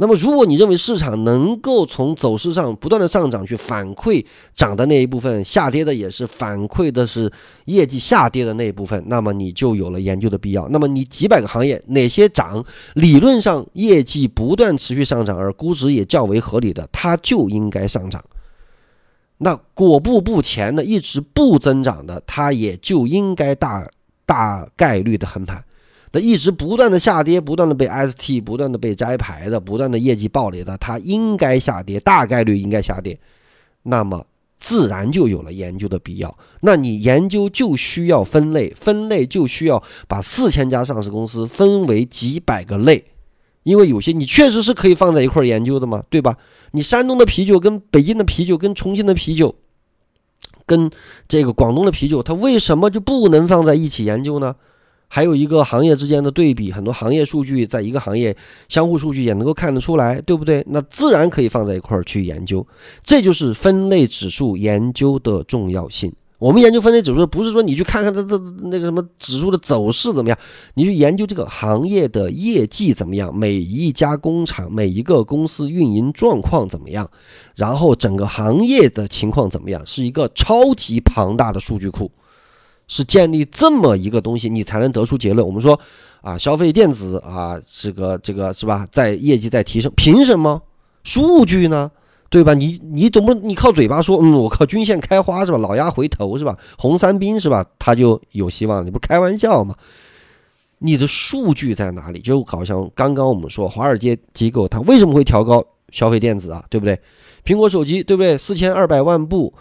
那么，如果你认为市场能够从走势上不断的上涨，去反馈涨的那一部分，下跌的也是反馈的是业绩下跌的那一部分，那么你就有了研究的必要。那么你几百个行业哪些涨，理论上业绩不断持续上涨，而估值也较为合理的，它就应该上涨。那果不不前的，一直不增长的，它也就应该大大概率的横盘。它一直不断的下跌，不断的被 ST，不断的被摘牌的，不断的业绩暴雷的，它应该下跌，大概率应该下跌，那么自然就有了研究的必要。那你研究就需要分类，分类就需要把四千家上市公司分为几百个类，因为有些你确实是可以放在一块研究的嘛，对吧？你山东的啤酒跟北京的啤酒跟重庆的啤酒，跟这个广东的啤酒，它为什么就不能放在一起研究呢？还有一个行业之间的对比，很多行业数据在一个行业相互数据也能够看得出来，对不对？那自然可以放在一块儿去研究，这就是分类指数研究的重要性。我们研究分类指数不是说你去看看这这那个什么指数的走势怎么样，你去研究这个行业的业绩怎么样，每一家工厂每一个公司运营状况怎么样，然后整个行业的情况怎么样，是一个超级庞大的数据库，是建立这么一个东西，你才能得出结论。我们说啊，消费电子啊，这个这个是吧，在业绩在提升，凭什么？数据呢？对吧？你你总不能你靠嘴巴说，嗯，我靠均线开花是吧？老鸭回头是吧？红三兵是吧？它就有希望？你不开玩笑吗？你的数据在哪里？就好像刚刚我们说，华尔街机构它为什么会调高消费电子啊？对不对？苹果手机对不对？四千二百万部，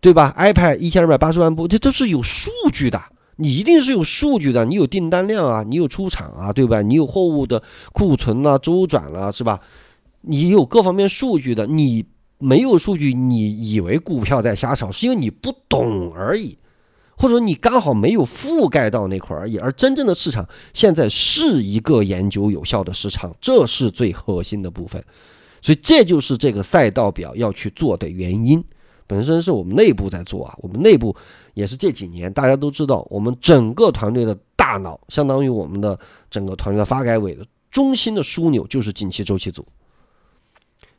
对吧？iPad 一千二百八十万部，这都是有数据的。你一定是有数据的，你有订单量啊，你有出厂啊，对吧？你有货物的库存啊，周转了是吧？你有各方面数据的，你没有数据，你以为股票在瞎炒，是因为你不懂而已，或者说你刚好没有覆盖到那块而已。而真正的市场现在是一个研究有效的市场，这是最核心的部分。所以这就是这个赛道表要去做的原因。本身是我们内部在做啊，我们内部也是这几年大家都知道，我们整个团队的大脑，相当于我们的整个团队的发改委的中心的枢纽，就是景气周期组。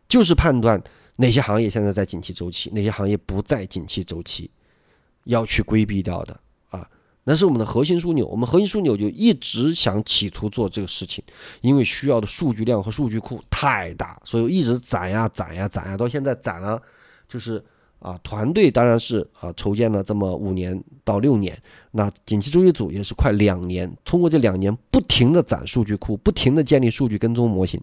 就是判断哪些行业现在在景气周期，哪些行业不在景气周期，要去规避掉的啊，那是我们的核心枢纽。我们核心枢纽就一直想企图做这个事情，因为需要的数据量和数据库太大，所以一直攒呀攒呀攒呀，到现在攒了，就是啊，团队当然是啊筹建了这么五年到六年，那景气周期组也是快两年，通过这两年不停的攒数据库，不停的建立数据跟踪模型。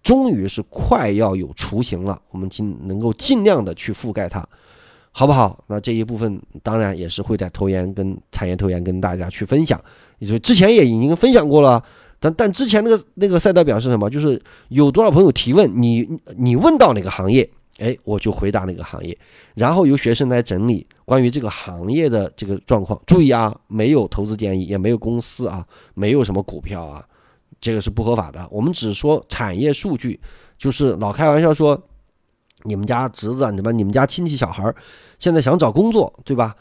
终于是快要有雏形了，我们尽能够尽量的去覆盖它，好不好？那这一部分当然也是会在投研跟产业投研跟大家去分享，也就之前也已经分享过了。但但之前那个那个赛道表是什么？就是有多少朋友提问，你你问到哪个行业，哎，我就回答那个行业，然后由学生来整理关于这个行业的这个状况。注意啊，没有投资建议，也没有公司啊，没有什么股票啊。这个是不合法的。我们只说产业数据，就是老开玩笑说，你们家侄子、你们你们家亲戚小孩现在想找工作，对吧？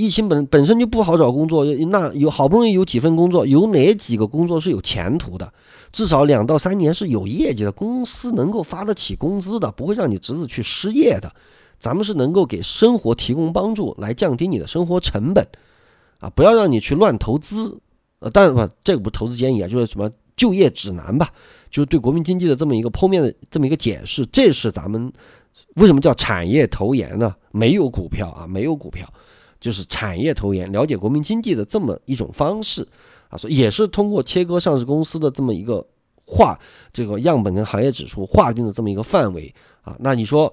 疫情本本身就不好找工作，那有好不容易有几份工作，有哪几个工作是有前途的？至少两到三年是有业绩的，公司能够发得起工资的，不会让你侄子去失业的。咱们是能够给生活提供帮助，来降低你的生活成本啊！不要让你去乱投资。呃，当然不，这个不投资建议啊，就是什么就业指南吧，就是对国民经济的这么一个剖面的这么一个解释。这是咱们为什么叫产业投研呢？没有股票啊，没有股票，就是产业投研，了解国民经济的这么一种方式啊。所以也是通过切割上市公司的这么一个划这个样本跟行业指数划定的这么一个范围啊。那你说，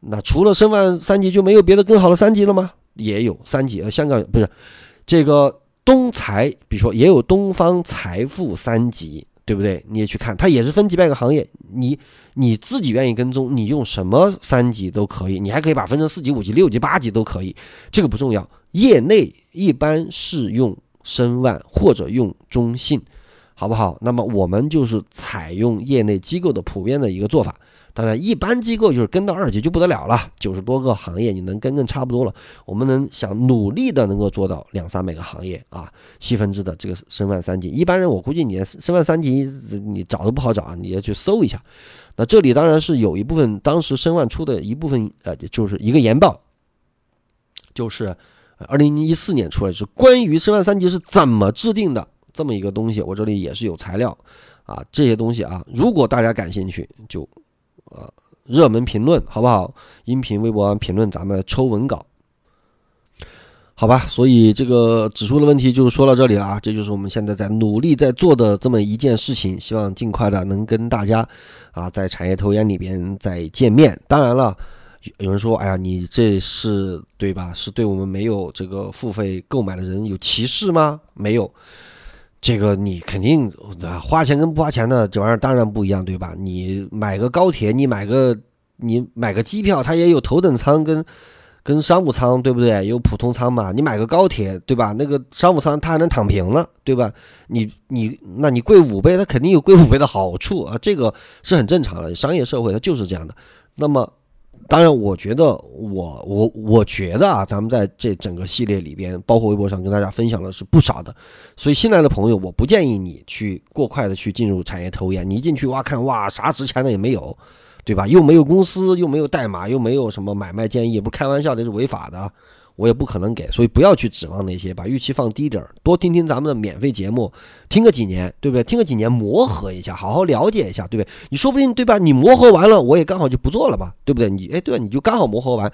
那除了申万三级就没有别的更好的三级了吗？也有三级，呃，香港不是这个。东财，比如说也有东方财富三级，对不对？你也去看，它也是分几百个行业，你你自己愿意跟踪，你用什么三级都可以，你还可以把分成四级、五级、六级、八级都可以，这个不重要。业内一般是用申万或者用中信，好不好？那么我们就是采用业内机构的普遍的一个做法。当然，一般机构就是跟到二级就不得了了，九十多个行业你能跟跟差不多了。我们能想努力的能够做到两三百个行业啊，细分制的这个申万三级。一般人我估计你申万三级你找都不好找啊，你要去搜一下。那这里当然是有一部分当时申万出的一部分呃，就是一个研报，就是二零一四年出来是关于申万三级是怎么制定的这么一个东西。我这里也是有材料啊，这些东西啊，如果大家感兴趣就。呃，热门评论好不好？音频、微博评论，咱们抽文稿，好吧？所以这个指数的问题就说到这里了啊，这就是我们现在在努力在做的这么一件事情，希望尽快的能跟大家啊，在产业投研里边再见面。当然了，有人说，哎呀，你这是对吧？是对我们没有这个付费购买的人有歧视吗？没有。这个你肯定花钱跟不花钱的这玩意儿当然不一样，对吧？你买个高铁，你买个你买个机票，它也有头等舱跟跟商务舱，对不对？有普通舱嘛？你买个高铁，对吧？那个商务舱它还能躺平了，对吧？你你那你贵五倍，它肯定有贵五倍的好处啊，这个是很正常的。商业社会它就是这样的。那么当然，我觉得我我我觉得啊，咱们在这整个系列里边，包括微博上跟大家分享的是不少的。所以新来的朋友，我不建议你去过快的去进入产业投研。你一进去哇，看哇，啥值钱的也没有，对吧？又没有公司，又没有代码，又没有什么买卖建议，不开玩笑，这是违法的。我也不可能给，所以不要去指望那些，把预期放低点儿，多听听咱们的免费节目，听个几年，对不对？听个几年磨合一下，好好了解一下，对不对？你说不定对吧？你磨合完了，我也刚好就不做了吧，对不对？你哎，对吧？你就刚好磨合完，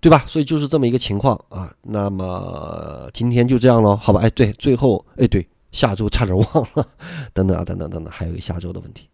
对吧？所以就是这么一个情况啊。那么今天就这样喽，好吧？哎，对，最后哎，对，下周差点忘了，等等啊，等等等等，还有一个下周的问题。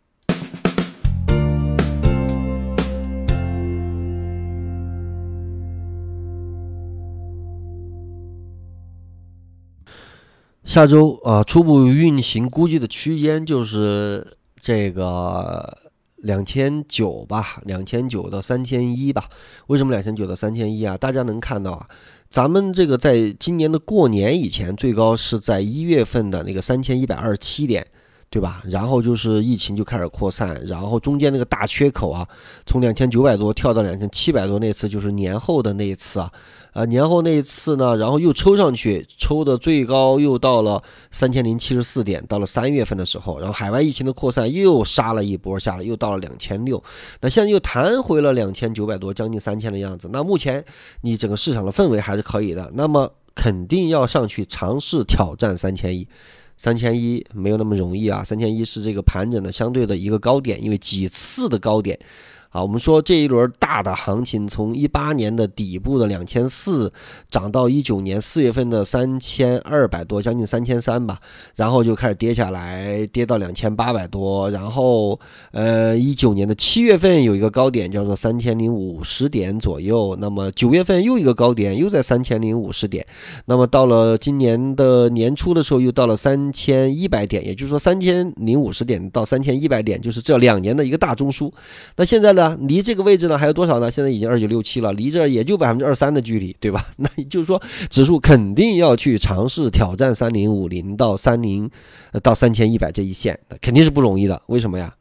下周啊，初步运行估计的区间就是这个两千九吧，两千九到三千一吧。为什么两千九到三千一啊？大家能看到啊，咱们这个在今年的过年以前，最高是在一月份的那个三千一百二十七点，对吧？然后就是疫情就开始扩散，然后中间那个大缺口啊，从两千九百多跳到两千七百多，那次就是年后的那一次啊。啊，年后那一次呢，然后又抽上去，抽的最高又到了三千零七十四点，到了三月份的时候，然后海外疫情的扩散又杀了一波下来，又到了两千六，那现在又弹回了两千九百多，将近三千的样子。那目前你整个市场的氛围还是可以的，那么肯定要上去尝试挑战三千一，三千一没有那么容易啊，三千一是这个盘整的相对的一个高点，因为几次的高点。啊，我们说这一轮大的行情，从一八年的底部的两千四涨到一九年四月份的三千二百多，将近三千三吧，然后就开始跌下来，跌到两千八百多，然后呃一九年的七月份有一个高点叫做三千零五十点左右，那么九月份又一个高点又在三千零五十点，那么到了今年的年初的时候又到了三千一百点，也就是说三千零五十点到三千一百点就是这两年的一个大中枢，那现在呢？啊离这个位置呢还有多少呢？现在已经二九六七了，离这也就百分之二三的距离，对吧？那也就是说，指数肯定要去尝试挑战三零五零到三零到三千一百这一线，肯定是不容易的。为什么呀？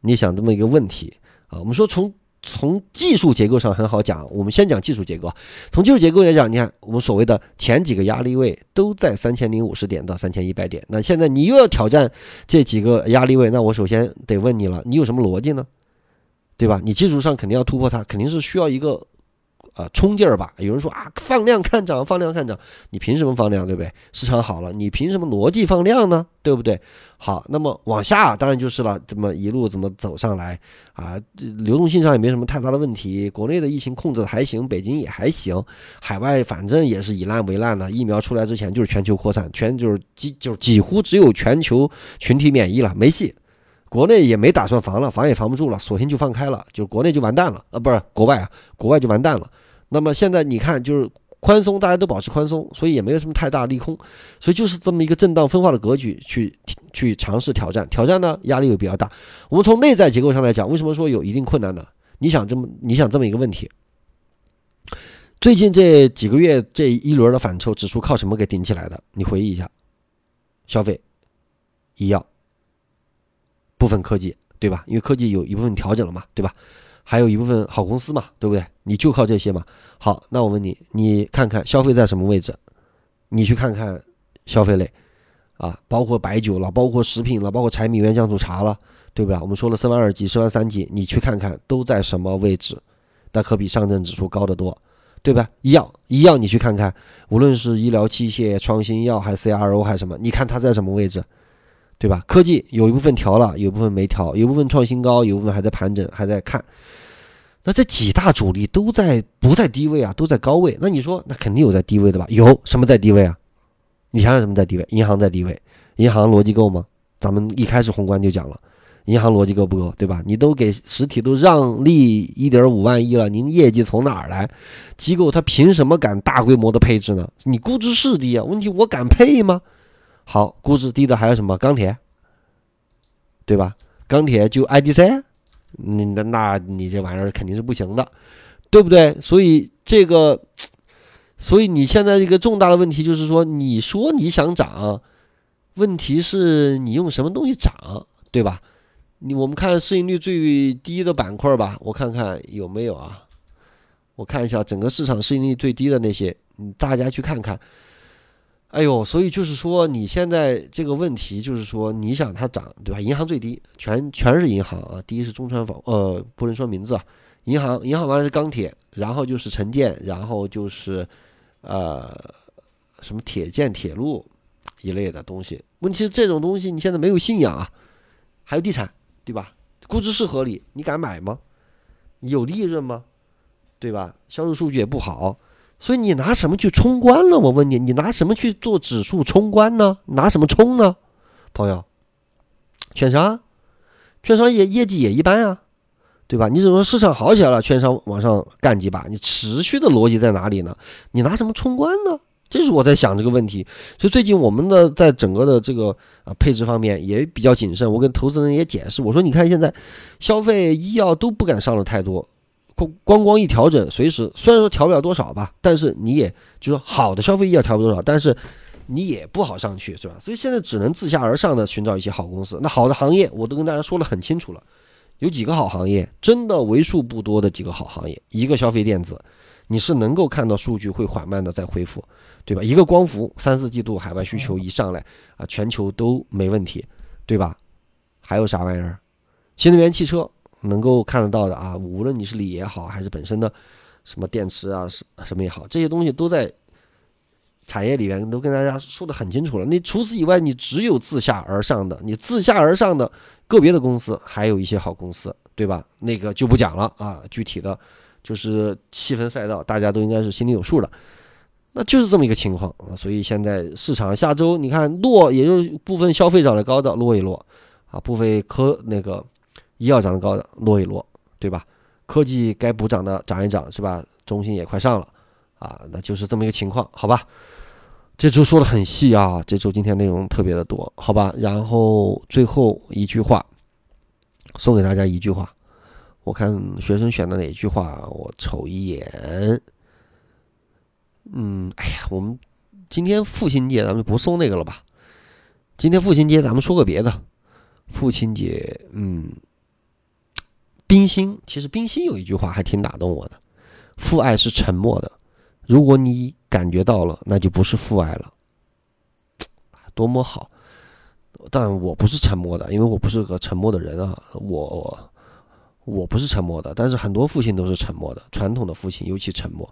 你想这么一个问题啊？我们说从从技术结构上很好讲，我们先讲技术结构。从技术结构来讲，你看我们所谓的前几个压力位都在三千零五十点到三千一百点，那现在你又要挑战这几个压力位，那我首先得问你了，你有什么逻辑呢？对吧？你技术上肯定要突破它，肯定是需要一个，呃，冲劲儿吧。有人说啊，放量看涨，放量看涨，你凭什么放量？对不对？市场好了，你凭什么逻辑放量呢？对不对？好，那么往下当然就是了，这么一路怎么走上来啊？流动性上也没什么太大的问题，国内的疫情控制的还行，北京也还行，海外反正也是以烂为烂的。疫苗出来之前就是全球扩散，全就是几就几乎只有全球群体免疫了，没戏。国内也没打算防了，防也防不住了，索性就放开了，就国内就完蛋了，呃，不是国外啊，国外就完蛋了。那么现在你看，就是宽松，大家都保持宽松，所以也没有什么太大利空，所以就是这么一个震荡分化的格局去去尝试挑战，挑战呢压力又比较大。我们从内在结构上来讲，为什么说有一定困难呢？你想这么你想这么一个问题，最近这几个月这一轮的反抽，指数靠什么给顶起来的？你回忆一下，消费、医药。部分科技，对吧？因为科技有一部分调整了嘛，对吧？还有一部分好公司嘛，对不对？你就靠这些嘛。好，那我问你，你看看消费在什么位置？你去看看消费类，啊，包括白酒了，包括食品了，包括柴米油盐酱醋茶了，对不对？我们说了，升完二级，升完三级，你去看看都在什么位置？那可比上证指数高得多，对吧？一样，一样，你去看看，无论是医疗器械、创新药，还是 CRO，还是什么，你看它在什么位置？对吧？科技有一部分调了，有一部分没调，有一部分创新高，有一部分还在盘整，还在看。那这几大主力都在不在低位啊？都在高位。那你说，那肯定有在低位的吧？有什么在低位啊？你想想什么在低位？银行在低位，银行逻辑够吗？咱们一开始宏观就讲了，银行逻辑够不够？对吧？你都给实体都让利一点五万亿了，您业绩从哪儿来？机构他凭什么敢大规模的配置呢？你估值是低啊，问题我敢配吗？好，估值低的还有什么钢铁，对吧？钢铁就 IDC，你那那你这玩意儿肯定是不行的，对不对？所以这个，所以你现在一个重大的问题就是说，你说你想涨，问题是你用什么东西涨，对吧？你我们看市盈率最低的板块吧，我看看有没有啊？我看一下整个市场市盈率最低的那些，你大家去看看。哎呦，所以就是说，你现在这个问题就是说，你想它涨，对吧？银行最低，全全是银行啊。第一是中船房，呃，不能说名字啊。银行，银行完了是钢铁，然后就是城建，然后就是呃什么铁建、铁路一类的东西。问题是这种东西你现在没有信仰啊，还有地产，对吧？估值是合理，你敢买吗？有利润吗？对吧？销售数据也不好，所以你拿什么去冲关呢？我问你，你拿什么去做指数冲关呢？拿什么冲呢？朋友，券商，券商业业绩也一般啊，对吧？你只能说市场好起来了，券商往上干几把，你持续的逻辑在哪里呢？你拿什么冲关呢？这是我在想这个问题。所以最近我们的在整个的这个啊配置方面也比较谨慎。我跟投资人也解释，我说你看现在消费医药都不敢上的太多。光光光一调整，随时虽然说调不了多少吧，但是你也就是好的消费医药调不多少，但是你也不好上去，是吧？所以现在只能自下而上的寻找一些好公司。那好的行业，我都跟大家说的很清楚了，有几个好行业，真的为数不多的几个好行业。一个消费电子，你是能够看到数据会缓慢的在恢复，对吧？一个光伏，三四季度海外需求一上来啊，全球都没问题，对吧？还有啥玩意儿？新能源汽车。能够看得到的啊，无论你是锂也好，还是本身的什么电池啊，什什么也好，这些东西都在产业里面都跟大家说的很清楚了。你除此以外，你只有自下而上的，你自下而上的个别的公司，还有一些好公司，对吧？那个就不讲了啊，具体的就是细分赛道，大家都应该是心里有数的。那就是这么一个情况啊，所以现在市场下周你看落，也就是部分消费涨得高的落一落啊，部分科那个。医药涨得高的落一落，对吧？科技该补涨的涨一涨，是吧？中芯也快上了，啊，那就是这么一个情况，好吧？这周说的很细啊，这周今天内容特别的多，好吧？然后最后一句话，送给大家一句话，我看学生选的哪句话，我瞅一眼。嗯，哎呀，我们今天父亲节咱们不送那个了吧？今天父亲节咱们说个别的，父亲节，嗯。冰心其实冰心有一句话还挺打动我的：父爱是沉默的，如果你感觉到了，那就不是父爱了。多么好！但我不是沉默的，因为我不是个沉默的人啊。我我不是沉默的，但是很多父亲都是沉默的。传统的父亲尤其沉默，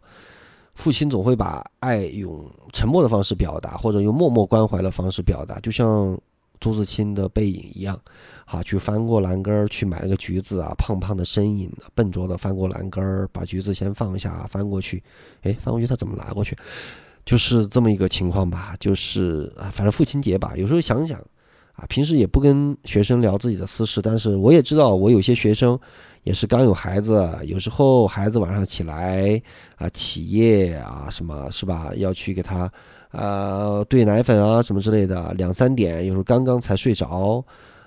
父亲总会把爱用沉默的方式表达，或者用默默关怀的方式表达，就像。朱自清的背影一样，啊，去翻过栏杆去买了个橘子啊，胖胖的身影，笨拙的翻过栏杆，把橘子先放下，翻过去，哎，翻过去他怎么拿过去？就是这么一个情况吧，就是啊，反正父亲节吧，有时候想想，啊，平时也不跟学生聊自己的私事，但是我也知道，我有些学生也是刚有孩子，有时候孩子晚上起来啊，起夜啊，什么是吧，要去给他。呃，兑奶粉啊，什么之类的，两三点，有时候刚刚才睡着，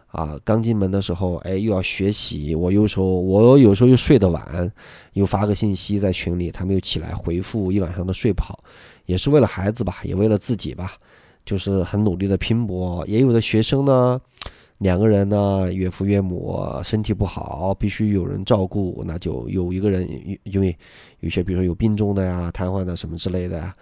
啊，刚进门的时候，哎，又要学习，我有时候我有时候又睡得晚，又发个信息在群里，他们又起来回复，一晚上的睡不好，也是为了孩子吧，也为了自己吧，就是很努力的拼搏。也有的学生呢，两个人呢，岳父岳母身体不好，必须有人照顾，那就有一个人，因为有些比如说有病重的呀，瘫痪的什么之类的呀。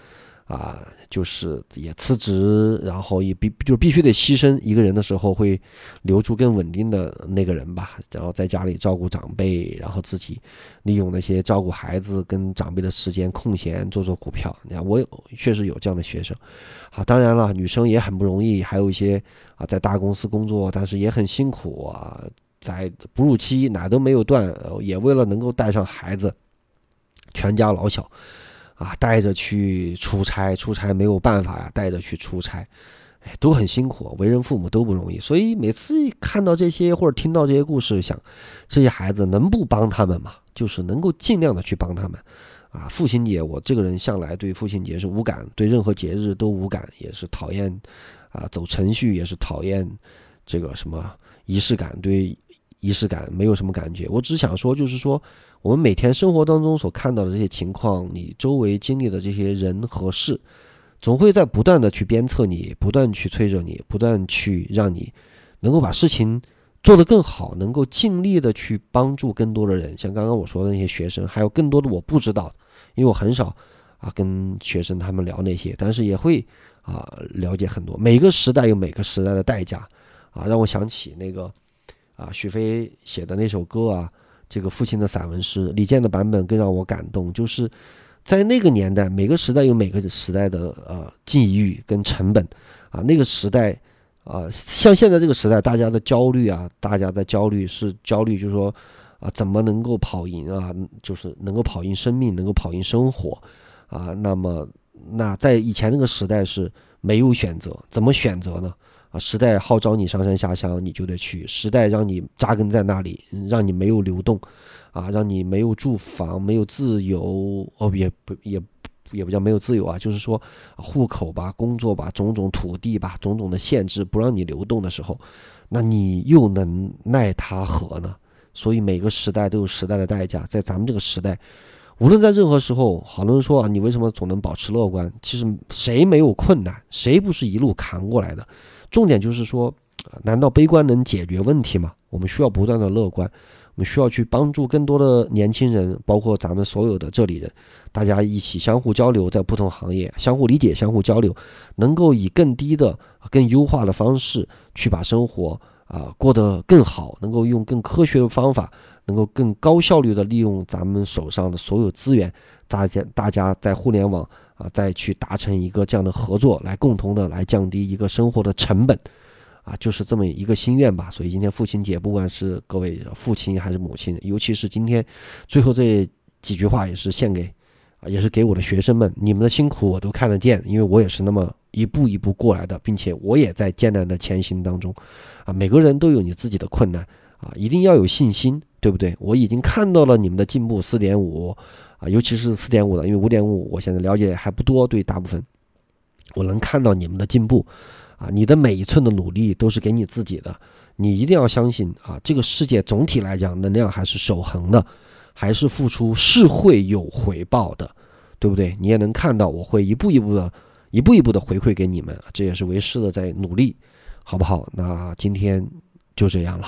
啊，就是也辞职，然后也必就必须得牺牲一个人的时候，会留住更稳定的那个人吧，然后在家里照顾长辈，然后自己利用那些照顾孩子跟长辈的时间空闲做做股票。你看，我有确实有这样的学生。好，当然了，女生也很不容易，还有一些啊在大公司工作，但是也很辛苦啊，在哺乳期奶都没有断，也为了能够带上孩子，全家老小。啊，带着去出差，出差没有办法呀，带着去出差，哎，都很辛苦，为人父母都不容易。所以每次看到这些或者听到这些故事，想这些孩子能不帮他们吗？就是能够尽量的去帮他们。啊，父亲节，我这个人向来对父亲节是无感，对任何节日都无感，也是讨厌啊，走程序也是讨厌这个什么仪式感，对仪式感没有什么感觉。我只想说，就是说。我们每天生活当中所看到的这些情况，你周围经历的这些人和事，总会在不断的去鞭策你，不断去催着你，不断去让你能够把事情做得更好，能够尽力的去帮助更多的人。像刚刚我说的那些学生，还有更多的我不知道因为我很少啊跟学生他们聊那些，但是也会啊了解很多。每个时代有每个时代的代价啊，让我想起那个啊许飞写的那首歌啊，这个父亲的散文诗，李健的版本更让我感动，就是在那个年代，每个时代有每个时代的呃际遇跟成本啊，那个时代。啊，像现在这个时代，大家的焦虑啊，大家的焦虑是焦虑，就是说，啊，怎么能够跑赢啊？就是能够跑赢生命，能够跑赢生活，啊，那么，那在以前那个时代是没有选择，怎么选择呢？时代号召你上山下乡，你就得去；时代让你扎根在那里，让你没有流动，啊，让你没有住房，没有自由，哦，也不也。也不叫没有自由啊，就是说户口吧、工作吧、种种土地吧、种种的限制不让你流动的时候，那你又能奈他何呢？所以每个时代都有时代的代价。在咱们这个时代，无论在任何时候，好多人说啊，你为什么总能保持乐观？其实谁没有困难？谁不是一路扛过来的？重点就是说，难道悲观能解决问题吗？我们需要不断的乐观。我们需要去帮助更多的年轻人，包括咱们所有的这里人，大家一起相互交流，在不同行业相互理解、相互交流，能够以更低的、更优化的方式去把生活啊过得更好，能够用更科学的方法，能够更高效率的利用咱们手上的所有资源，大家大家在互联网啊再去达成一个这样的合作，来共同的来降低一个生活的成本。啊，就是这么一个心愿吧。所以今天父亲节，不管是各位父亲还是母亲，尤其是今天最后这几句话，也是献给啊，也是给我的学生们。你们的辛苦我都看得见，因为我也是那么一步一步过来的，并且我也在艰难的前行当中。啊，每个人都有你自己的困难啊，一定要有信心，对不对？我已经看到了你们的进步，四点五啊，尤其是四点五的，因为五点五我现在了解还不多，对大部分我能看到你们的进步。啊，你的每一寸的努力都是给你自己的，你一定要相信啊，这个世界总体来讲能量还是守恒的，还是付出是会有回报的，对不对？你也能看到，我会一步一步的，一步一步的回馈给你们，这也是为师的在努力，好不好？那今天就这样了。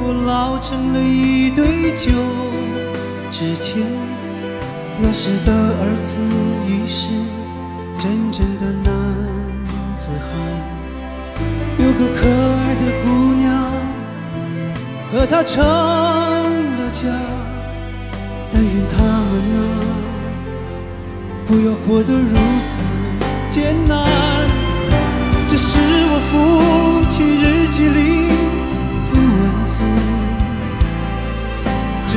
我老成了一堆旧纸钱。那时的儿子已是真正的男子汉，有个可爱的姑娘和他成了家。但愿他们啊，不要活得如此艰难。这是我父亲日记里。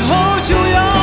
以后就要。